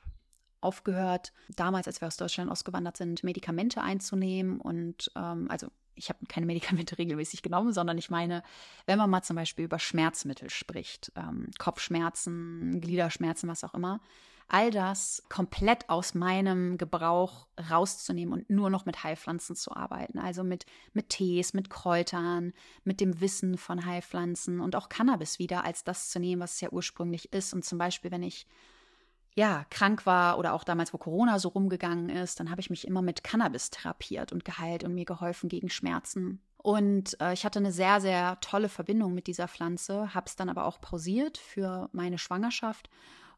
aufgehört, damals, als wir aus Deutschland ausgewandert sind, Medikamente einzunehmen. Und ähm, also ich habe keine Medikamente regelmäßig genommen, sondern ich meine, wenn man mal zum Beispiel über Schmerzmittel spricht, ähm, Kopfschmerzen, Gliederschmerzen, was auch immer, all das komplett aus meinem Gebrauch rauszunehmen und nur noch mit Heilpflanzen zu arbeiten. Also mit, mit Tees, mit Kräutern, mit dem Wissen von Heilpflanzen und auch Cannabis wieder als das zu nehmen, was es ja ursprünglich ist. Und zum Beispiel, wenn ich ja, krank war oder auch damals, wo Corona so rumgegangen ist, dann habe ich mich immer mit Cannabis therapiert und geheilt und mir geholfen gegen Schmerzen. Und äh, ich hatte eine sehr, sehr tolle Verbindung mit dieser Pflanze, habe es dann aber auch pausiert für meine Schwangerschaft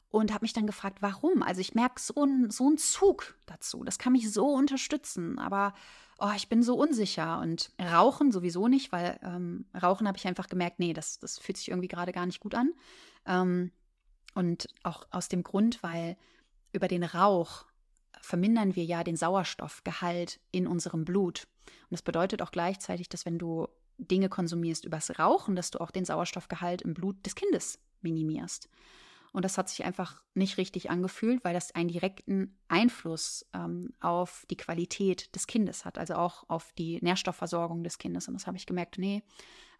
und habe mich dann gefragt, warum? Also ich merke so einen so Zug dazu, das kann mich so unterstützen, aber oh, ich bin so unsicher und Rauchen sowieso nicht, weil ähm, Rauchen habe ich einfach gemerkt, nee, das, das fühlt sich irgendwie gerade gar nicht gut an. Ähm, und auch aus dem Grund, weil über den Rauch vermindern wir ja den Sauerstoffgehalt in unserem Blut. Und das bedeutet auch gleichzeitig, dass wenn du Dinge konsumierst übers Rauchen, dass du auch den Sauerstoffgehalt im Blut des Kindes minimierst. Und das hat sich einfach nicht richtig angefühlt, weil das einen direkten Einfluss ähm, auf die Qualität des Kindes hat, also auch auf die Nährstoffversorgung des Kindes. Und das habe ich gemerkt, nee,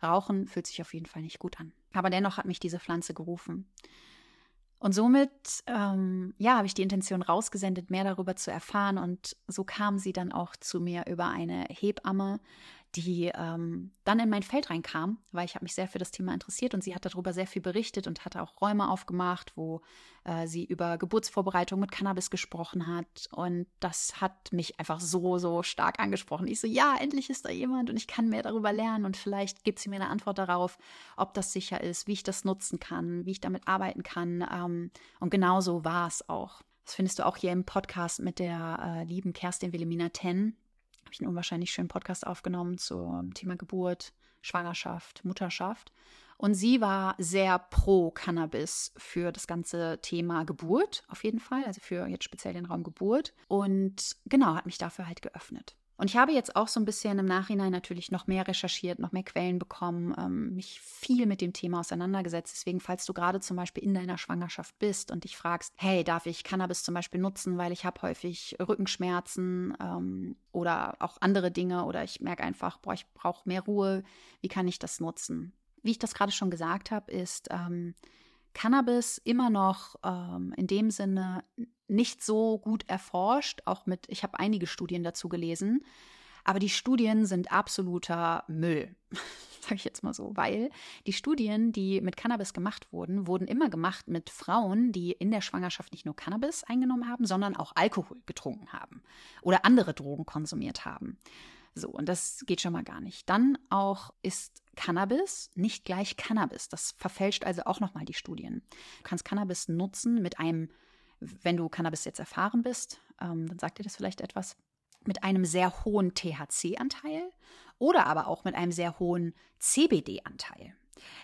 Rauchen fühlt sich auf jeden Fall nicht gut an. Aber dennoch hat mich diese Pflanze gerufen. Und somit, ähm, ja, habe ich die Intention rausgesendet, mehr darüber zu erfahren. Und so kam sie dann auch zu mir über eine Hebamme, die ähm, dann in mein Feld reinkam, weil ich habe mich sehr für das Thema interessiert und sie hat darüber sehr viel berichtet und hatte auch Räume aufgemacht, wo äh, sie über Geburtsvorbereitung mit Cannabis gesprochen hat und das hat mich einfach so, so stark angesprochen. Ich so, ja, endlich ist da jemand und ich kann mehr darüber lernen und vielleicht gibt sie mir eine Antwort darauf, ob das sicher ist, wie ich das nutzen kann, wie ich damit arbeiten kann ähm, und genau so war es auch. Das findest du auch hier im Podcast mit der äh, lieben Kerstin Wilhelmina Ten habe ich einen unwahrscheinlich schönen Podcast aufgenommen zum Thema Geburt, Schwangerschaft, Mutterschaft. Und sie war sehr pro Cannabis für das ganze Thema Geburt, auf jeden Fall, also für jetzt speziell den Raum Geburt. Und genau, hat mich dafür halt geöffnet. Und ich habe jetzt auch so ein bisschen im Nachhinein natürlich noch mehr recherchiert, noch mehr Quellen bekommen, ähm, mich viel mit dem Thema auseinandergesetzt. Deswegen, falls du gerade zum Beispiel in deiner Schwangerschaft bist und dich fragst, hey, darf ich Cannabis zum Beispiel nutzen, weil ich habe häufig Rückenschmerzen ähm, oder auch andere Dinge oder ich merke einfach, boah, ich brauche mehr Ruhe, wie kann ich das nutzen? Wie ich das gerade schon gesagt habe, ist ähm, Cannabis immer noch ähm, in dem Sinne nicht so gut erforscht, auch mit, ich habe einige Studien dazu gelesen, aber die Studien sind absoluter Müll, sage ich jetzt mal so, weil die Studien, die mit Cannabis gemacht wurden, wurden immer gemacht mit Frauen, die in der Schwangerschaft nicht nur Cannabis eingenommen haben, sondern auch Alkohol getrunken haben oder andere Drogen konsumiert haben. So, und das geht schon mal gar nicht. Dann auch ist Cannabis nicht gleich Cannabis. Das verfälscht also auch nochmal die Studien. Du kannst Cannabis nutzen mit einem wenn du Cannabis jetzt erfahren bist, ähm, dann sagt dir das vielleicht etwas, mit einem sehr hohen THC-Anteil oder aber auch mit einem sehr hohen CBD-Anteil.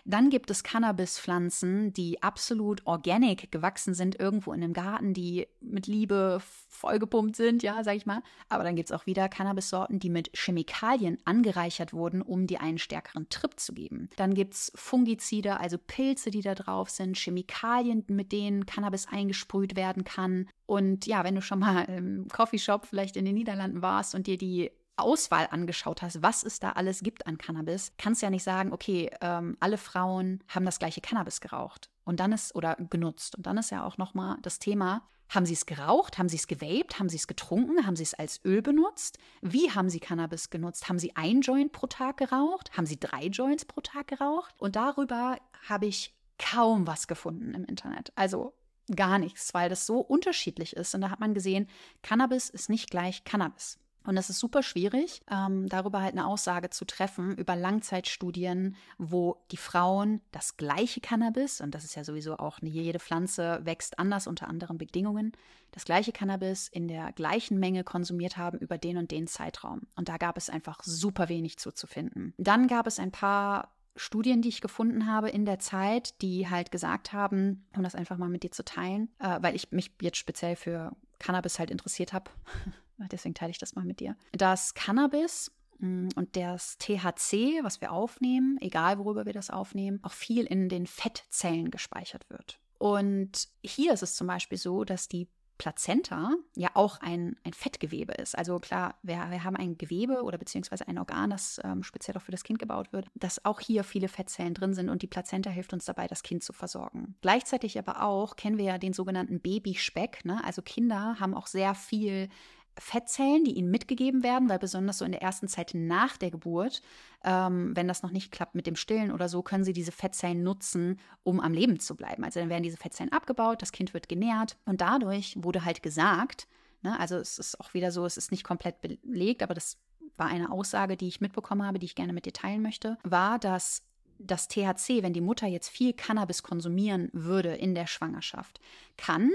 Dann gibt es Cannabispflanzen, die absolut organic gewachsen sind, irgendwo in einem Garten, die mit Liebe vollgepumpt sind, ja, sag ich mal. Aber dann gibt es auch wieder Cannabissorten, die mit Chemikalien angereichert wurden, um dir einen stärkeren Trip zu geben. Dann gibt es Fungizide, also Pilze, die da drauf sind, Chemikalien, mit denen Cannabis eingesprüht werden kann. Und ja, wenn du schon mal im Coffeeshop vielleicht in den Niederlanden warst und dir die Auswahl angeschaut hast, was es da alles gibt an Cannabis, kannst du ja nicht sagen, okay, ähm, alle Frauen haben das gleiche Cannabis geraucht und dann ist oder genutzt und dann ist ja auch noch mal das Thema, haben sie es geraucht, haben sie es gewaped, haben sie es getrunken, haben sie es als Öl benutzt? Wie haben sie Cannabis genutzt? Haben sie ein Joint pro Tag geraucht? Haben sie drei Joints pro Tag geraucht? Und darüber habe ich kaum was gefunden im Internet. Also gar nichts, weil das so unterschiedlich ist. Und da hat man gesehen, Cannabis ist nicht gleich Cannabis. Und es ist super schwierig, ähm, darüber halt eine Aussage zu treffen über Langzeitstudien, wo die Frauen das gleiche Cannabis, und das ist ja sowieso auch jede Pflanze wächst anders unter anderen Bedingungen, das gleiche Cannabis in der gleichen Menge konsumiert haben über den und den Zeitraum. Und da gab es einfach super wenig zuzufinden. Dann gab es ein paar Studien, die ich gefunden habe in der Zeit, die halt gesagt haben, um das einfach mal mit dir zu teilen, äh, weil ich mich jetzt speziell für Cannabis halt interessiert habe. Deswegen teile ich das mal mit dir. Das Cannabis mm, und das THC, was wir aufnehmen, egal worüber wir das aufnehmen, auch viel in den Fettzellen gespeichert wird. Und hier ist es zum Beispiel so, dass die Plazenta ja auch ein, ein Fettgewebe ist. Also klar, wir, wir haben ein Gewebe oder beziehungsweise ein Organ, das ähm, speziell auch für das Kind gebaut wird, dass auch hier viele Fettzellen drin sind und die Plazenta hilft uns dabei, das Kind zu versorgen. Gleichzeitig aber auch kennen wir ja den sogenannten Babyspeck. Ne? Also Kinder haben auch sehr viel Fettzellen, die ihnen mitgegeben werden, weil besonders so in der ersten Zeit nach der Geburt, ähm, wenn das noch nicht klappt mit dem Stillen oder so, können sie diese Fettzellen nutzen, um am Leben zu bleiben. Also dann werden diese Fettzellen abgebaut, das Kind wird genährt und dadurch wurde halt gesagt, ne, also es ist auch wieder so, es ist nicht komplett belegt, aber das war eine Aussage, die ich mitbekommen habe, die ich gerne mit dir teilen möchte, war, dass das THC, wenn die Mutter jetzt viel Cannabis konsumieren würde in der Schwangerschaft, kann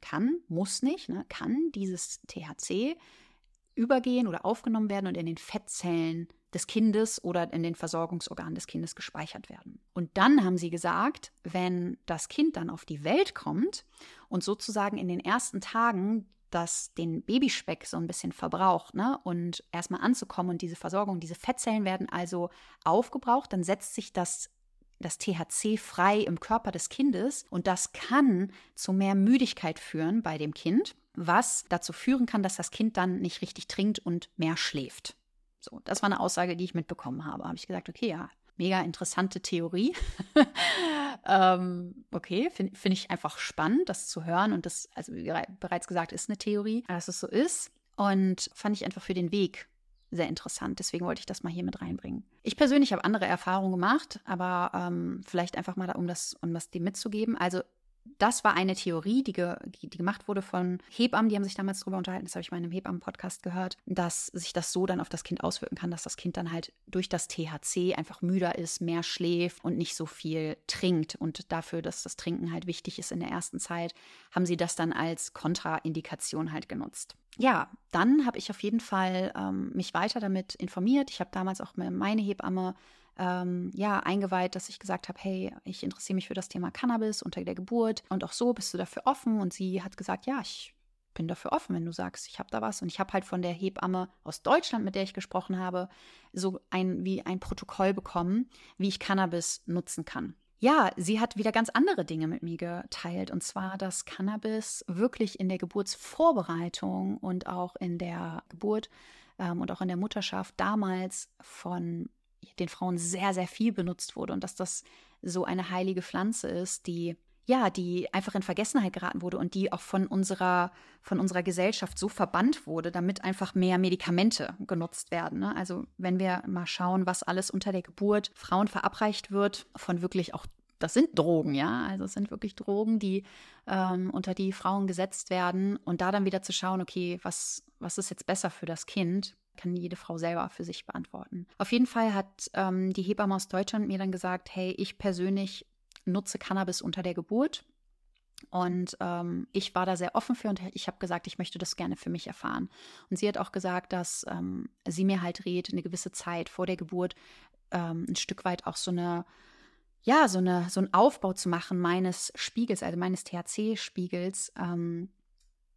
kann, muss nicht, ne, kann dieses THC übergehen oder aufgenommen werden und in den Fettzellen des Kindes oder in den Versorgungsorganen des Kindes gespeichert werden. Und dann haben sie gesagt, wenn das Kind dann auf die Welt kommt und sozusagen in den ersten Tagen das den Babyspeck so ein bisschen verbraucht, ne? Und erstmal anzukommen und diese Versorgung, diese Fettzellen werden also aufgebraucht, dann setzt sich das das THC frei im Körper des Kindes und das kann zu mehr Müdigkeit führen bei dem Kind, was dazu führen kann, dass das Kind dann nicht richtig trinkt und mehr schläft. So, das war eine Aussage, die ich mitbekommen habe. Habe ich gesagt, okay, ja, mega interessante Theorie. ähm, okay, finde find ich einfach spannend, das zu hören und das, also wie bereits gesagt, ist eine Theorie, dass es so ist. Und fand ich einfach für den Weg sehr interessant. Deswegen wollte ich das mal hier mit reinbringen. Ich persönlich habe andere Erfahrungen gemacht, aber ähm, vielleicht einfach mal, um das, um das dem mitzugeben. Also das war eine Theorie, die, ge die, gemacht wurde von Hebammen, die haben sich damals darüber unterhalten, das habe ich mal in einem Hebammen-Podcast gehört, dass sich das so dann auf das Kind auswirken kann, dass das Kind dann halt durch das THC einfach müder ist, mehr schläft und nicht so viel trinkt. Und dafür, dass das Trinken halt wichtig ist in der ersten Zeit, haben sie das dann als Kontraindikation halt genutzt. Ja, dann habe ich auf jeden Fall ähm, mich weiter damit informiert. Ich habe damals auch meine Hebamme ähm, ja, eingeweiht, dass ich gesagt habe, hey, ich interessiere mich für das Thema Cannabis unter der Geburt und auch so, bist du dafür offen? Und sie hat gesagt, ja, ich bin dafür offen, wenn du sagst, ich habe da was. Und ich habe halt von der Hebamme aus Deutschland, mit der ich gesprochen habe, so ein wie ein Protokoll bekommen, wie ich Cannabis nutzen kann. Ja, sie hat wieder ganz andere Dinge mit mir geteilt. Und zwar, dass Cannabis wirklich in der Geburtsvorbereitung und auch in der Geburt ähm, und auch in der Mutterschaft damals von den Frauen sehr, sehr viel benutzt wurde und dass das so eine heilige Pflanze ist, die ja, die einfach in Vergessenheit geraten wurde und die auch von unserer, von unserer Gesellschaft so verbannt wurde, damit einfach mehr Medikamente genutzt werden. Ne? Also wenn wir mal schauen, was alles unter der Geburt Frauen verabreicht wird, von wirklich auch, das sind Drogen, ja, also es sind wirklich Drogen, die ähm, unter die Frauen gesetzt werden und da dann wieder zu schauen, okay, was, was ist jetzt besser für das Kind? Kann jede Frau selber für sich beantworten. Auf jeden Fall hat ähm, die Hebamme aus Deutschland mir dann gesagt, hey, ich persönlich nutze Cannabis unter der Geburt. Und ähm, ich war da sehr offen für und ich habe gesagt, ich möchte das gerne für mich erfahren. Und sie hat auch gesagt, dass ähm, sie mir halt rät, eine gewisse Zeit vor der Geburt ähm, ein Stück weit auch so eine ja, so, eine, so einen Aufbau zu machen meines Spiegels, also meines THC-Spiegels, ähm,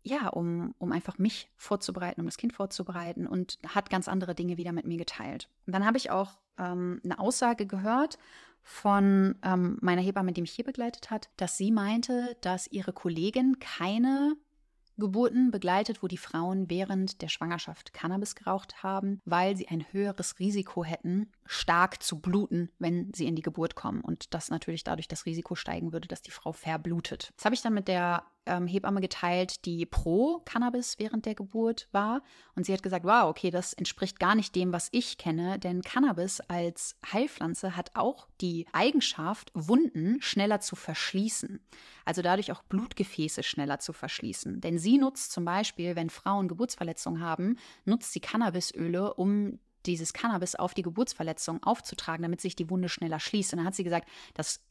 ja, um, um einfach mich vorzubereiten, um das Kind vorzubereiten und hat ganz andere Dinge wieder mit mir geteilt. Und dann habe ich auch ähm, eine Aussage gehört von ähm, meiner Hebamme, die mich hier begleitet hat, dass sie meinte, dass ihre Kollegin keine Geburten begleitet, wo die Frauen während der Schwangerschaft Cannabis geraucht haben, weil sie ein höheres Risiko hätten, stark zu bluten, wenn sie in die Geburt kommen. Und das natürlich dadurch das Risiko steigen würde, dass die Frau verblutet. Das habe ich dann mit der ähm, Hebamme geteilt, die pro Cannabis während der Geburt war. Und sie hat gesagt, wow, okay, das entspricht gar nicht dem, was ich kenne, denn Cannabis als Heilpflanze hat auch die Eigenschaft, Wunden schneller zu verschließen. Also dadurch auch Blutgefäße schneller zu verschließen. Denn sie nutzt zum Beispiel, wenn Frauen Geburtsverletzungen haben, nutzt sie Cannabisöle, um dieses Cannabis auf die Geburtsverletzung aufzutragen, damit sich die Wunde schneller schließt. Und dann hat sie gesagt, das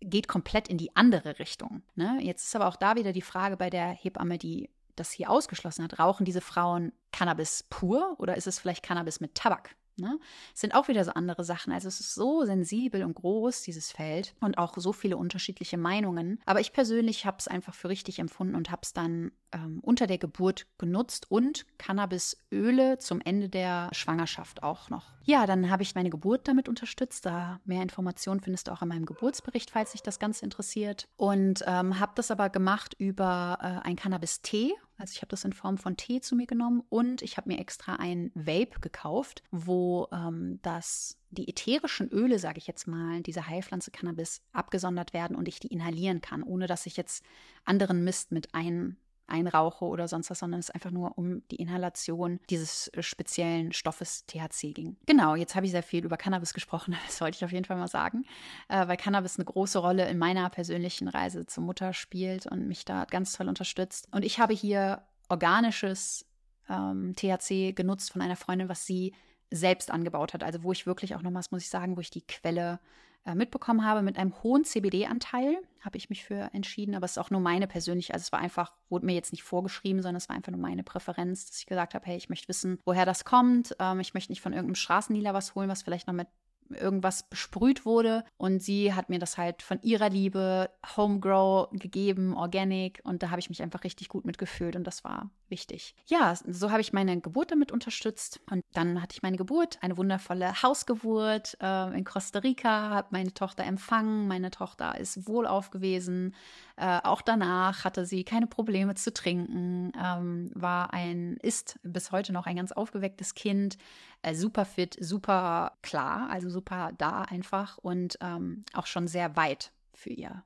geht komplett in die andere Richtung. Ne? Jetzt ist aber auch da wieder die Frage bei der Hebamme, die das hier ausgeschlossen hat. Rauchen diese Frauen Cannabis pur oder ist es vielleicht Cannabis mit Tabak? Ne? Es sind auch wieder so andere Sachen. Also es ist so sensibel und groß, dieses Feld, und auch so viele unterschiedliche Meinungen. Aber ich persönlich habe es einfach für richtig empfunden und habe es dann ähm, unter der Geburt genutzt und Cannabisöle zum Ende der Schwangerschaft auch noch. Ja, dann habe ich meine Geburt damit unterstützt. Da mehr Informationen findest du auch in meinem Geburtsbericht, falls dich das Ganze interessiert. Und ähm, habe das aber gemacht über äh, ein Cannabis-Tee. Also ich habe das in Form von Tee zu mir genommen und ich habe mir extra ein Vape gekauft, wo ähm, das die ätherischen Öle, sage ich jetzt mal, dieser Heilpflanze Cannabis abgesondert werden und ich die inhalieren kann, ohne dass ich jetzt anderen Mist mit ein einrauche oder sonst was, sondern es einfach nur um die Inhalation dieses äh, speziellen Stoffes THC ging. Genau, jetzt habe ich sehr viel über Cannabis gesprochen, das wollte ich auf jeden Fall mal sagen, äh, weil Cannabis eine große Rolle in meiner persönlichen Reise zur Mutter spielt und mich da ganz toll unterstützt. Und ich habe hier organisches ähm, THC genutzt von einer Freundin, was sie selbst angebaut hat. Also wo ich wirklich auch nochmals, muss ich sagen, wo ich die Quelle äh, mitbekommen habe, mit einem hohen CBD-Anteil habe ich mich für entschieden, aber es ist auch nur meine persönliche, also es war einfach, wurde mir jetzt nicht vorgeschrieben, sondern es war einfach nur meine Präferenz, dass ich gesagt habe, hey, ich möchte wissen, woher das kommt. Ähm, ich möchte nicht von irgendeinem Straßendealer was holen, was vielleicht noch mit irgendwas besprüht wurde. Und sie hat mir das halt von ihrer Liebe Homegrow gegeben, Organic. Und da habe ich mich einfach richtig gut mitgefühlt und das war wichtig. Ja, so habe ich meine Geburt damit unterstützt. Und dann hatte ich meine Geburt, eine wundervolle Hausgeburt äh, in Costa Rica, habe meine Tochter empfangen. Meine Tochter ist wohlauf gewesen. Äh, auch danach hatte sie keine Probleme zu trinken, ähm, war ein, ist bis heute noch ein ganz aufgewecktes Kind, äh, super fit, super klar, also super da einfach und ähm, auch schon sehr weit für ihr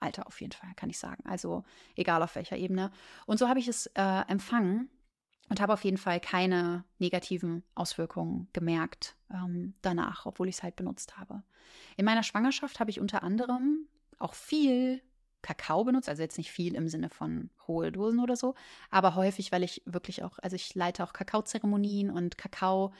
Alter auf jeden Fall, kann ich sagen. Also egal auf welcher Ebene. Und so habe ich es äh, empfangen und habe auf jeden Fall keine negativen Auswirkungen gemerkt ähm, danach, obwohl ich es halt benutzt habe. In meiner Schwangerschaft habe ich unter anderem auch viel Kakao benutzt, also jetzt nicht viel im Sinne von hohe Dosen oder so, aber häufig, weil ich wirklich auch, also ich leite auch Kakaozeremonien und Kakao,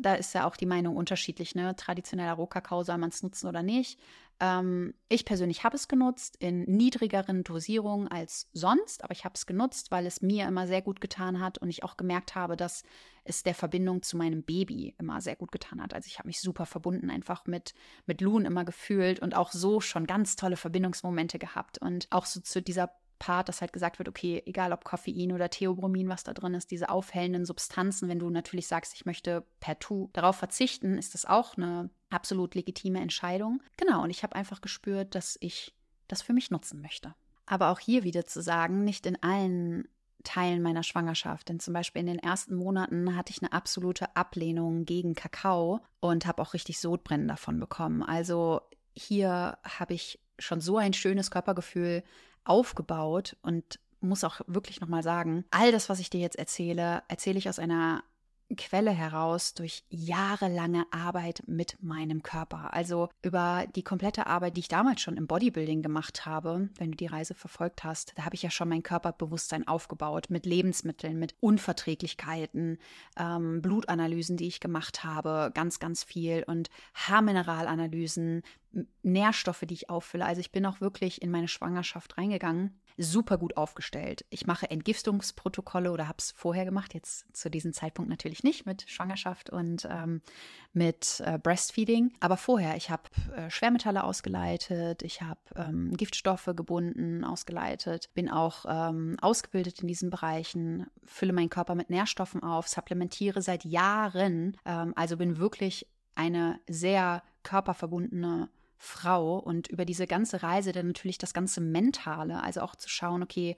da ist ja auch die Meinung unterschiedlich, ne? Traditioneller Rohkakao soll man es nutzen oder nicht. Ähm, ich persönlich habe es genutzt in niedrigeren Dosierungen als sonst, aber ich habe es genutzt, weil es mir immer sehr gut getan hat und ich auch gemerkt habe, dass es der Verbindung zu meinem Baby immer sehr gut getan hat. Also ich habe mich super verbunden einfach mit, mit Loon immer gefühlt und auch so schon ganz tolle Verbindungsmomente gehabt und auch so zu dieser Part, dass halt gesagt wird, okay, egal ob Koffein oder Theobromin, was da drin ist, diese aufhellenden Substanzen, wenn du natürlich sagst, ich möchte partout darauf verzichten, ist das auch eine absolut legitime Entscheidung. Genau, und ich habe einfach gespürt, dass ich das für mich nutzen möchte. Aber auch hier wieder zu sagen, nicht in allen Teilen meiner Schwangerschaft. Denn zum Beispiel in den ersten Monaten hatte ich eine absolute Ablehnung gegen Kakao und habe auch richtig Sodbrennen davon bekommen. Also hier habe ich schon so ein schönes Körpergefühl aufgebaut und muss auch wirklich nochmal sagen, all das, was ich dir jetzt erzähle, erzähle ich aus einer Quelle heraus durch jahrelange Arbeit mit meinem Körper. Also über die komplette Arbeit, die ich damals schon im Bodybuilding gemacht habe, wenn du die Reise verfolgt hast, da habe ich ja schon mein Körperbewusstsein aufgebaut mit Lebensmitteln, mit Unverträglichkeiten, ähm, Blutanalysen, die ich gemacht habe, ganz, ganz viel und Haarmineralanalysen, Nährstoffe, die ich auffülle. Also ich bin auch wirklich in meine Schwangerschaft reingegangen super gut aufgestellt. Ich mache Entgiftungsprotokolle oder habe es vorher gemacht, jetzt zu diesem Zeitpunkt natürlich nicht mit Schwangerschaft und ähm, mit äh, Breastfeeding. Aber vorher, ich habe äh, Schwermetalle ausgeleitet, ich habe ähm, Giftstoffe gebunden, ausgeleitet, bin auch ähm, ausgebildet in diesen Bereichen, fülle meinen Körper mit Nährstoffen auf, supplementiere seit Jahren, ähm, also bin wirklich eine sehr körperverbundene Frau und über diese ganze Reise dann natürlich das ganze Mentale, also auch zu schauen, okay,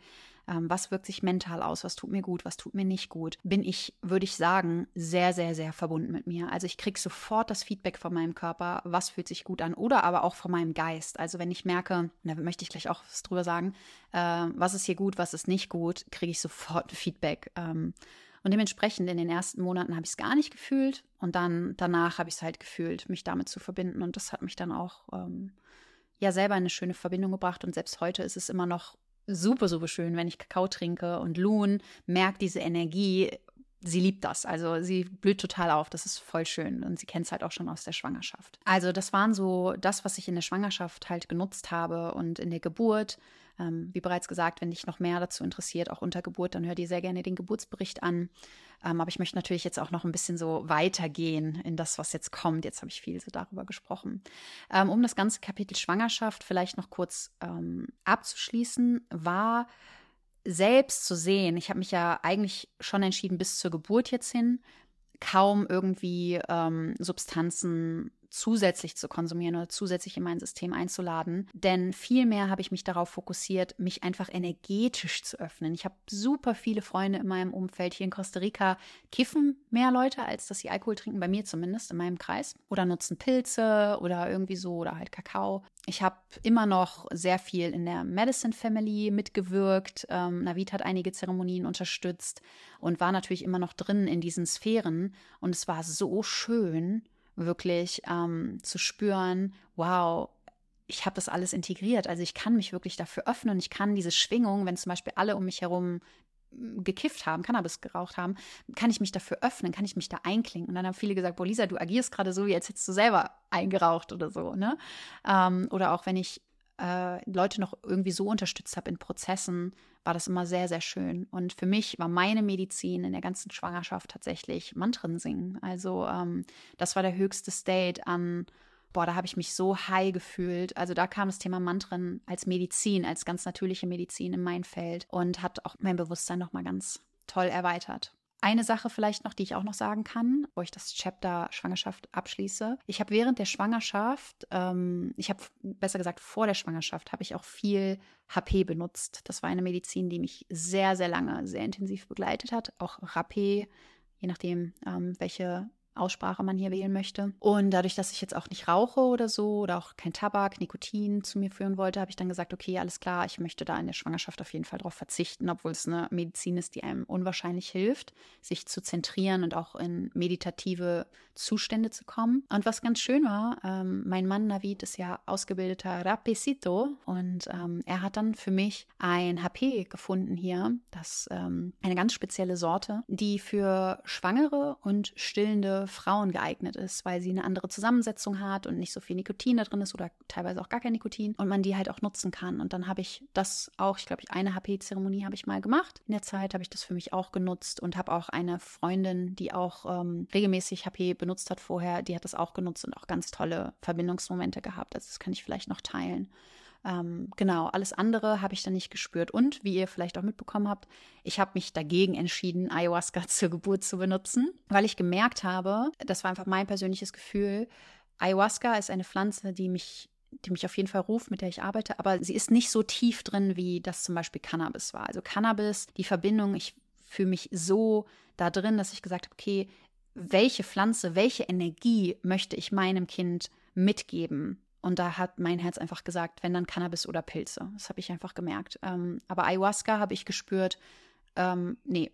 ähm, was wirkt sich mental aus, was tut mir gut, was tut mir nicht gut, bin ich, würde ich sagen, sehr, sehr, sehr verbunden mit mir. Also ich kriege sofort das Feedback von meinem Körper, was fühlt sich gut an oder aber auch von meinem Geist. Also wenn ich merke, da möchte ich gleich auch was drüber sagen, äh, was ist hier gut, was ist nicht gut, kriege ich sofort Feedback. Ähm, und dementsprechend in den ersten Monaten habe ich es gar nicht gefühlt und dann danach habe ich es halt gefühlt, mich damit zu verbinden. Und das hat mich dann auch ähm, ja selber in eine schöne Verbindung gebracht. Und selbst heute ist es immer noch super, super schön, wenn ich Kakao trinke und Loon merkt diese Energie. Sie liebt das. Also sie blüht total auf. Das ist voll schön. Und sie kennt es halt auch schon aus der Schwangerschaft. Also das waren so das, was ich in der Schwangerschaft halt genutzt habe und in der Geburt ähm, wie bereits gesagt, wenn dich noch mehr dazu interessiert, auch unter Geburt, dann hör dir sehr gerne den Geburtsbericht an. Ähm, aber ich möchte natürlich jetzt auch noch ein bisschen so weitergehen in das, was jetzt kommt. Jetzt habe ich viel so darüber gesprochen. Ähm, um das ganze Kapitel Schwangerschaft vielleicht noch kurz ähm, abzuschließen, war selbst zu sehen, ich habe mich ja eigentlich schon entschieden bis zur Geburt jetzt hin, kaum irgendwie ähm, Substanzen zusätzlich zu konsumieren oder zusätzlich in mein System einzuladen. Denn vielmehr habe ich mich darauf fokussiert, mich einfach energetisch zu öffnen. Ich habe super viele Freunde in meinem Umfeld. Hier in Costa Rica kiffen mehr Leute, als dass sie Alkohol trinken, bei mir zumindest, in meinem Kreis. Oder nutzen Pilze oder irgendwie so oder halt Kakao. Ich habe immer noch sehr viel in der Medicine Family mitgewirkt. Ähm, Navid hat einige Zeremonien unterstützt und war natürlich immer noch drin in diesen Sphären. Und es war so schön, wirklich ähm, zu spüren, wow, ich habe das alles integriert. Also ich kann mich wirklich dafür öffnen. Ich kann diese Schwingung, wenn zum Beispiel alle um mich herum hm, gekifft haben, Cannabis geraucht haben, kann ich mich dafür öffnen, kann ich mich da einklinken. Und dann haben viele gesagt, boah, Lisa, du agierst gerade so, wie als hättest du selber eingeraucht oder so. Ne? Ähm, oder auch wenn ich äh, Leute noch irgendwie so unterstützt habe in Prozessen, war das immer sehr, sehr schön. Und für mich war meine Medizin in der ganzen Schwangerschaft tatsächlich Mantren singen. Also ähm, das war der höchste State an, boah, da habe ich mich so high gefühlt. Also da kam das Thema Mantren als Medizin, als ganz natürliche Medizin in mein Feld und hat auch mein Bewusstsein nochmal ganz toll erweitert. Eine Sache vielleicht noch, die ich auch noch sagen kann, wo ich das Chapter Schwangerschaft abschließe. Ich habe während der Schwangerschaft, ähm, ich habe besser gesagt vor der Schwangerschaft, habe ich auch viel HP benutzt. Das war eine Medizin, die mich sehr, sehr lange, sehr intensiv begleitet hat. Auch Rapé, je nachdem, ähm, welche Aussprache man hier wählen möchte. Und dadurch, dass ich jetzt auch nicht rauche oder so oder auch kein Tabak, Nikotin zu mir führen wollte, habe ich dann gesagt, okay, alles klar, ich möchte da in der Schwangerschaft auf jeden Fall darauf verzichten, obwohl es eine Medizin ist, die einem unwahrscheinlich hilft, sich zu zentrieren und auch in meditative Zustände zu kommen. Und was ganz schön war, ähm, mein Mann Navid ist ja ausgebildeter Rapecito und ähm, er hat dann für mich ein HP gefunden hier, das ähm, eine ganz spezielle Sorte, die für Schwangere und stillende Frauen geeignet ist, weil sie eine andere Zusammensetzung hat und nicht so viel Nikotin da drin ist oder teilweise auch gar kein Nikotin und man die halt auch nutzen kann. Und dann habe ich das auch, ich glaube, eine HP-Zeremonie habe ich mal gemacht. In der Zeit habe ich das für mich auch genutzt und habe auch eine Freundin, die auch ähm, regelmäßig HP benutzt hat vorher, die hat das auch genutzt und auch ganz tolle Verbindungsmomente gehabt. Also das kann ich vielleicht noch teilen. Ähm, genau, alles andere habe ich dann nicht gespürt. Und wie ihr vielleicht auch mitbekommen habt, ich habe mich dagegen entschieden, Ayahuasca zur Geburt zu benutzen, weil ich gemerkt habe, das war einfach mein persönliches Gefühl, Ayahuasca ist eine Pflanze, die mich die mich auf jeden Fall ruft, mit der ich arbeite, aber sie ist nicht so tief drin, wie das zum Beispiel Cannabis war. Also Cannabis, die Verbindung, ich fühle mich so da drin, dass ich gesagt habe, okay, welche Pflanze, welche Energie möchte ich meinem Kind mitgeben? Und da hat mein Herz einfach gesagt, wenn dann Cannabis oder Pilze. Das habe ich einfach gemerkt. Ähm, aber Ayahuasca habe ich gespürt, ähm, nee,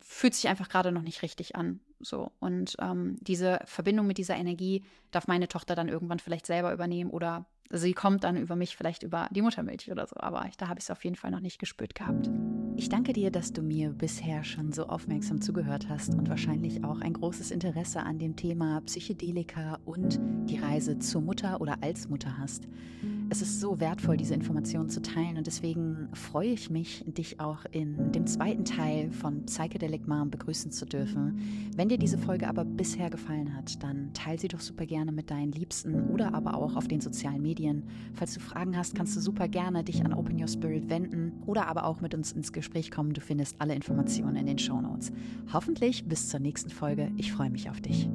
fühlt sich einfach gerade noch nicht richtig an. So. Und ähm, diese Verbindung mit dieser Energie darf meine Tochter dann irgendwann vielleicht selber übernehmen oder sie kommt dann über mich vielleicht über die Muttermilch oder so. Aber ich, da habe ich es auf jeden Fall noch nicht gespürt gehabt. Ich danke dir, dass du mir bisher schon so aufmerksam zugehört hast und wahrscheinlich auch ein großes Interesse an dem Thema Psychedelika und die Reise zur Mutter oder als Mutter hast. Es ist so wertvoll, diese Informationen zu teilen und deswegen freue ich mich, dich auch in dem zweiten Teil von Psychedelic Mom begrüßen zu dürfen. Wenn dir diese Folge aber bisher gefallen hat, dann teile sie doch super gerne mit deinen Liebsten oder aber auch auf den sozialen Medien. Falls du Fragen hast, kannst du super gerne dich an Open Your Spirit wenden oder aber auch mit uns ins Gespräch kommen. Du findest alle Informationen in den Show Notes. Hoffentlich bis zur nächsten Folge. Ich freue mich auf dich.